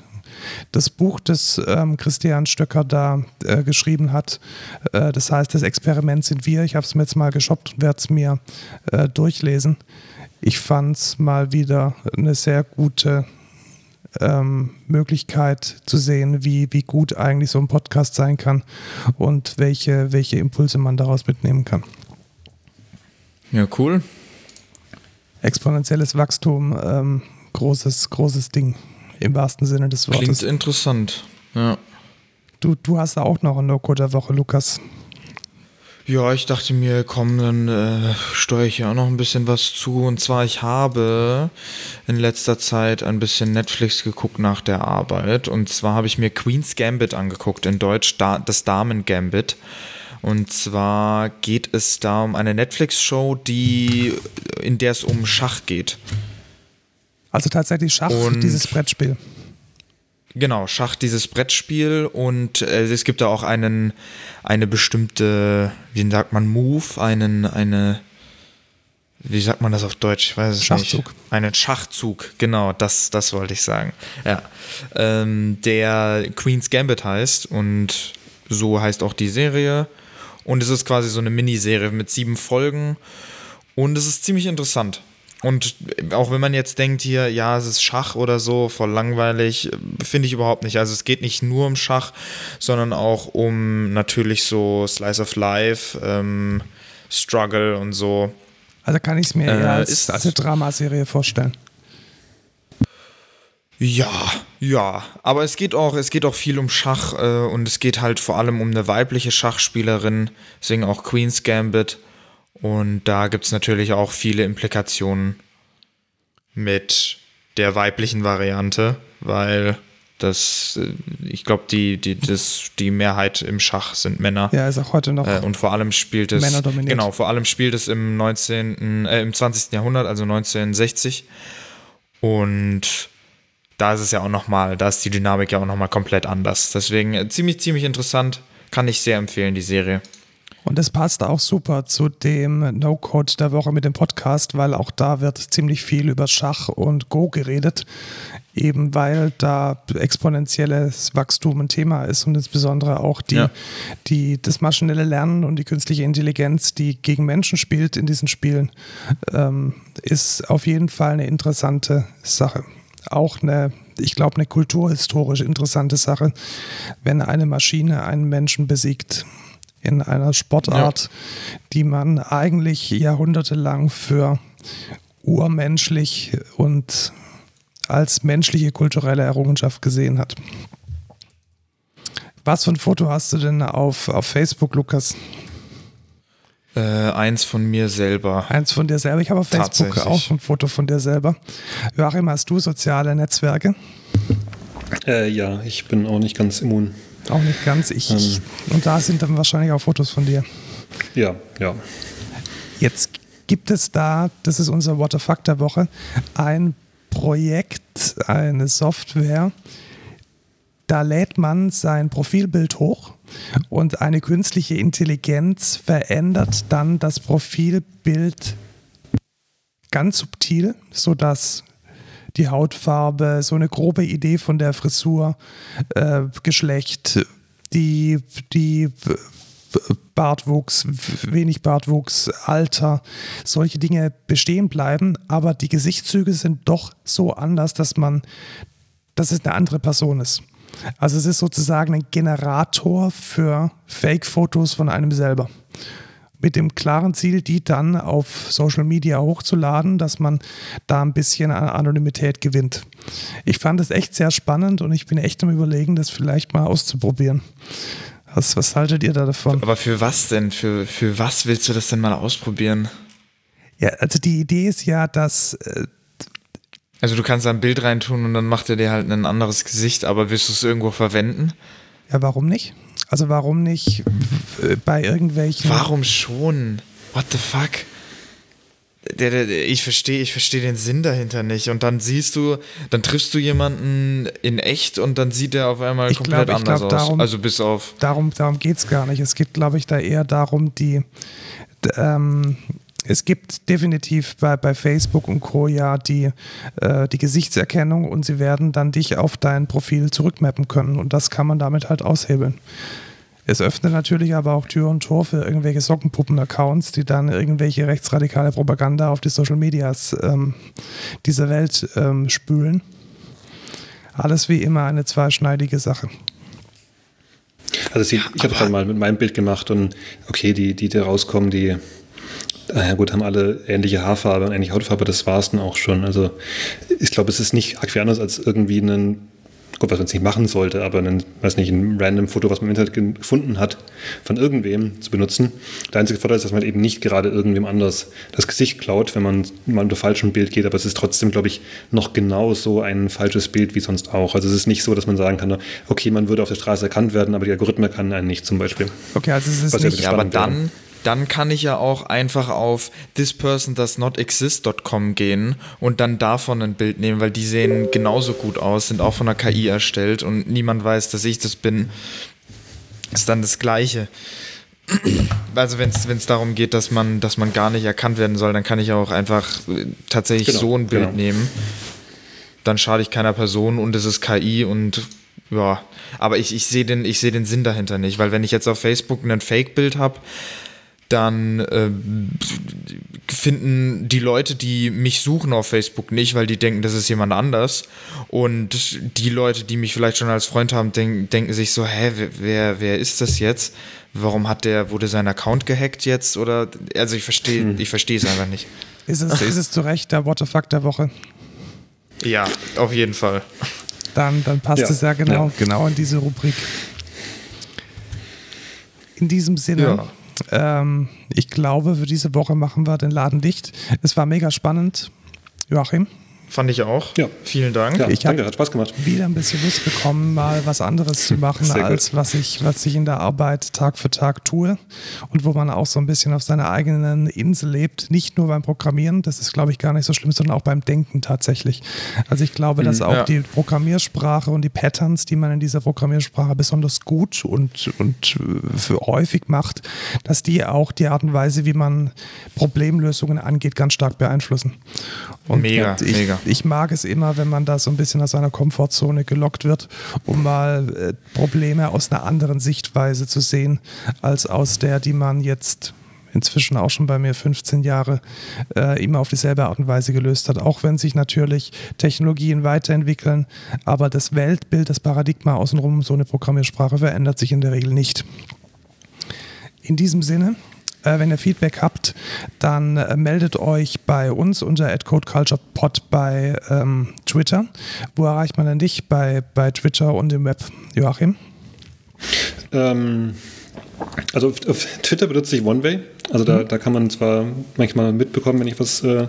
Das Buch, das ähm, Christian Stöcker da äh, geschrieben hat, äh, das heißt, das Experiment sind wir. Ich habe es mir jetzt mal geshoppt und werde es mir äh, durchlesen. Ich fand es mal wieder eine sehr gute ähm, Möglichkeit zu sehen, wie, wie gut eigentlich so ein Podcast sein kann und welche, welche Impulse man daraus mitnehmen kann. Ja, cool. Exponentielles Wachstum, ähm, großes, großes Ding im wahrsten Sinne des Wortes. Klingt interessant, ja. Du, du hast auch noch eine No-Code der Woche, Lukas. Ja, ich dachte mir, komm, dann äh, steuere ich ja auch noch ein bisschen was zu. Und zwar, ich habe in letzter Zeit ein bisschen Netflix geguckt nach der Arbeit. Und zwar habe ich mir Queen's Gambit angeguckt, in Deutsch da, das Damen Gambit. Und zwar geht es da um eine Netflix-Show, die, in der es um Schach geht. Also tatsächlich Schach, und dieses Brettspiel. Genau, Schach, dieses Brettspiel und äh, es gibt da auch einen, eine bestimmte, wie sagt man, Move, einen, eine, wie sagt man das auf Deutsch? Ich weiß es Schachzug. nicht. Einen Schachzug, genau, das, das wollte ich sagen. Ja. Ähm, der Queen's Gambit heißt und so heißt auch die Serie. Und es ist quasi so eine Miniserie mit sieben Folgen und es ist ziemlich interessant. Und auch wenn man jetzt denkt hier, ja, es ist Schach oder so, voll langweilig, finde ich überhaupt nicht. Also es geht nicht nur um Schach, sondern auch um natürlich so Slice of Life, ähm, Struggle und so. Also kann ich es mir eher äh, als, als eine Dramaserie vorstellen. Ja, ja, aber es geht auch, es geht auch viel um Schach äh, und es geht halt vor allem um eine weibliche Schachspielerin, deswegen auch Queen's Gambit. Und da gibt es natürlich auch viele Implikationen mit der weiblichen Variante, weil das, äh, ich glaube, die, die, die Mehrheit im Schach sind Männer. Ja, ist auch heute noch. Äh, und vor allem spielt es. Männer dominiert. Genau, vor allem spielt es im 19., äh, im 20. Jahrhundert, also 1960. Und da ist es ja auch nochmal, da ist die Dynamik ja auch nochmal komplett anders. Deswegen äh, ziemlich, ziemlich interessant. Kann ich sehr empfehlen, die Serie. Und es passt auch super zu dem No-Code der Woche mit dem Podcast, weil auch da wird ziemlich viel über Schach und Go geredet, eben weil da exponentielles Wachstum ein Thema ist und insbesondere auch die, ja. die, das maschinelle Lernen und die künstliche Intelligenz, die gegen Menschen spielt in diesen Spielen, ähm, ist auf jeden Fall eine interessante Sache. Auch eine ich glaube, eine kulturhistorisch interessante Sache, wenn eine Maschine einen Menschen besiegt in einer Sportart, ja. die man eigentlich jahrhundertelang für urmenschlich und als menschliche kulturelle Errungenschaft gesehen hat. Was für ein Foto hast du denn auf, auf Facebook, Lukas? Äh, eins von mir selber. Eins von dir selber. Ich habe auf Facebook auch ein Foto von dir selber. Joachim, hast du soziale Netzwerke? Äh, ja, ich bin auch nicht ganz immun. Auch nicht ganz. Ich, ähm. Und da sind dann wahrscheinlich auch Fotos von dir. Ja, ja. Jetzt gibt es da, das ist unser What the Fuck der Woche, ein Projekt, eine Software, da lädt man sein Profilbild hoch und eine künstliche Intelligenz verändert dann das Profilbild ganz subtil, sodass die Hautfarbe, so eine grobe Idee von der Frisur, äh, Geschlecht, die, die Bartwuchs, wenig Bartwuchs, Alter, solche Dinge bestehen bleiben, aber die Gesichtszüge sind doch so anders, dass man, dass es eine andere Person ist. Also es ist sozusagen ein Generator für Fake-Fotos von einem selber. Mit dem klaren Ziel, die dann auf Social Media hochzuladen, dass man da ein bisschen an Anonymität gewinnt. Ich fand es echt sehr spannend und ich bin echt am Überlegen, das vielleicht mal auszuprobieren. Was, was haltet ihr da davon? Aber für was denn? Für, für was willst du das denn mal ausprobieren? Ja, also die Idee ist ja, dass. Äh, also du kannst da ein Bild reintun und dann macht er dir halt ein anderes Gesicht, aber willst du es irgendwo verwenden? Ja, warum nicht? Also warum nicht bei irgendwelchen. Warum schon? What the fuck? Der, der, ich verstehe ich versteh den Sinn dahinter nicht. Und dann siehst du, dann triffst du jemanden in echt und dann sieht er auf einmal ich komplett glaub, anders glaub, darum, aus. Also bis auf. Darum, darum geht es gar nicht. Es geht, glaube ich, da eher darum, die. Ähm, es gibt definitiv bei, bei Facebook und Co. ja die, äh, die Gesichtserkennung und sie werden dann dich auf dein Profil zurückmappen können und das kann man damit halt aushebeln. Es öffnet natürlich aber auch Tür und Tor für irgendwelche Sockenpuppen-Accounts, die dann irgendwelche rechtsradikale Propaganda auf die Social Medias ähm, dieser Welt ähm, spülen. Alles wie immer eine zweischneidige Sache. Also ich, ich habe es dann mal mit meinem Bild gemacht und okay, die, die da rauskommen, die ja gut, haben alle ähnliche Haarfarbe und ähnliche Hautfarbe, das war es dann auch schon. Also ich glaube, es ist nicht arg anders als irgendwie ein gut, was man jetzt nicht machen sollte, aber ein, weiß nicht, ein random Foto, was man im Internet gefunden hat, von irgendwem zu benutzen. Der einzige Vorteil ist, dass man eben nicht gerade irgendwem anders das Gesicht klaut, wenn man mal unter falschem Bild geht, aber es ist trotzdem, glaube ich, noch genau so ein falsches Bild wie sonst auch. Also es ist nicht so, dass man sagen kann, okay, man würde auf der Straße erkannt werden, aber die Algorithmen kann einen nicht zum Beispiel. Okay, also es ist was nicht, ja, aber dann, dann kann ich ja auch einfach auf thispersondoesnotexist.com gehen und dann davon ein Bild nehmen, weil die sehen genauso gut aus, sind auch von der KI erstellt und niemand weiß, dass ich das bin. Ist dann das Gleiche. Also wenn es darum geht, dass man, dass man gar nicht erkannt werden soll, dann kann ich auch einfach äh, tatsächlich genau, so ein Bild genau. nehmen. Dann schade ich keiner Person und es ist KI und ja, aber ich, ich sehe den, seh den Sinn dahinter nicht, weil wenn ich jetzt auf Facebook ein Fake-Bild habe, dann äh, finden die Leute, die mich suchen auf Facebook nicht, weil die denken, das ist jemand anders. Und die Leute, die mich vielleicht schon als Freund haben, denk, denken sich so, hä, wer, wer ist das jetzt? Warum hat der, wurde sein Account gehackt jetzt? Oder also ich verstehe, hm. ich verstehe es einfach nicht. Ist es, ist es zu Recht der What the fuck der Woche? Ja, auf jeden Fall. Dann, dann passt ja. es ja genau, ja. genau in diese Rubrik. In diesem Sinne. Ja ähm, ich glaube, für diese Woche machen wir den Laden dicht. Es war mega spannend. Joachim? Fand ich auch. Ja. Vielen Dank. Ja, ich danke, hat Spaß gemacht. Wieder ein bisschen Lust bekommen, mal was anderes zu machen, als was ich, was ich in der Arbeit Tag für Tag tue. Und wo man auch so ein bisschen auf seiner eigenen Insel lebt. Nicht nur beim Programmieren, das ist, glaube ich, gar nicht so schlimm, sondern auch beim Denken tatsächlich. Also ich glaube, dass mhm, auch ja. die Programmiersprache und die Patterns, die man in dieser Programmiersprache besonders gut und, und für häufig macht, dass die auch die Art und Weise, wie man Problemlösungen angeht, ganz stark beeinflussen. Und mega, ich, mega ich mag es immer, wenn man da so ein bisschen aus seiner Komfortzone gelockt wird, um mal äh, Probleme aus einer anderen Sichtweise zu sehen, als aus der, die man jetzt inzwischen auch schon bei mir 15 Jahre äh, immer auf dieselbe Art und Weise gelöst hat. Auch wenn sich natürlich Technologien weiterentwickeln, aber das Weltbild, das Paradigma außenrum, so eine Programmiersprache verändert sich in der Regel nicht. In diesem Sinne äh, wenn ihr Feedback habt, dann äh, meldet euch bei uns unter @codeculturepod bei ähm, Twitter. Wo erreicht man denn dich bei, bei Twitter und im Web, Joachim? Ähm, also auf, auf, Twitter benutze ich OneWay. Also da, mhm. da kann man zwar manchmal mitbekommen, wenn ich was, äh,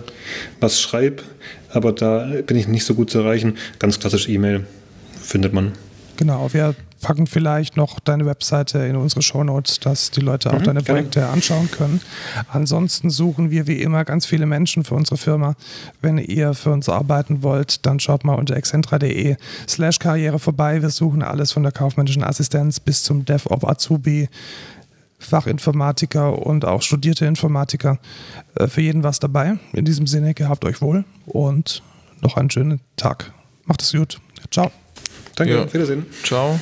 was schreibe, aber da bin ich nicht so gut zu erreichen. Ganz klassisch E-Mail findet man. Genau, wir packen vielleicht noch deine Webseite in unsere Shownotes, dass die Leute auch mhm, deine Projekte gerne. anschauen können. Ansonsten suchen wir wie immer ganz viele Menschen für unsere Firma. Wenn ihr für uns arbeiten wollt, dann schaut mal unter excentra.de slash Karriere vorbei. Wir suchen alles von der kaufmännischen Assistenz bis zum DevOps Azubi. Fachinformatiker und auch studierte Informatiker. Äh, für jeden was dabei. In diesem Sinne, gehabt euch wohl und noch einen schönen Tag. Macht es gut. Ciao. Danke, ja. auf Wiedersehen. Ciao.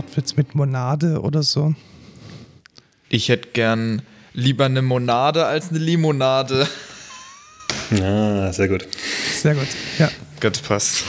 Wortwitz mit Monade oder so? Ich hätte gern lieber eine Monade als eine Limonade. Ah, sehr gut. Sehr gut, ja. Gut, passt.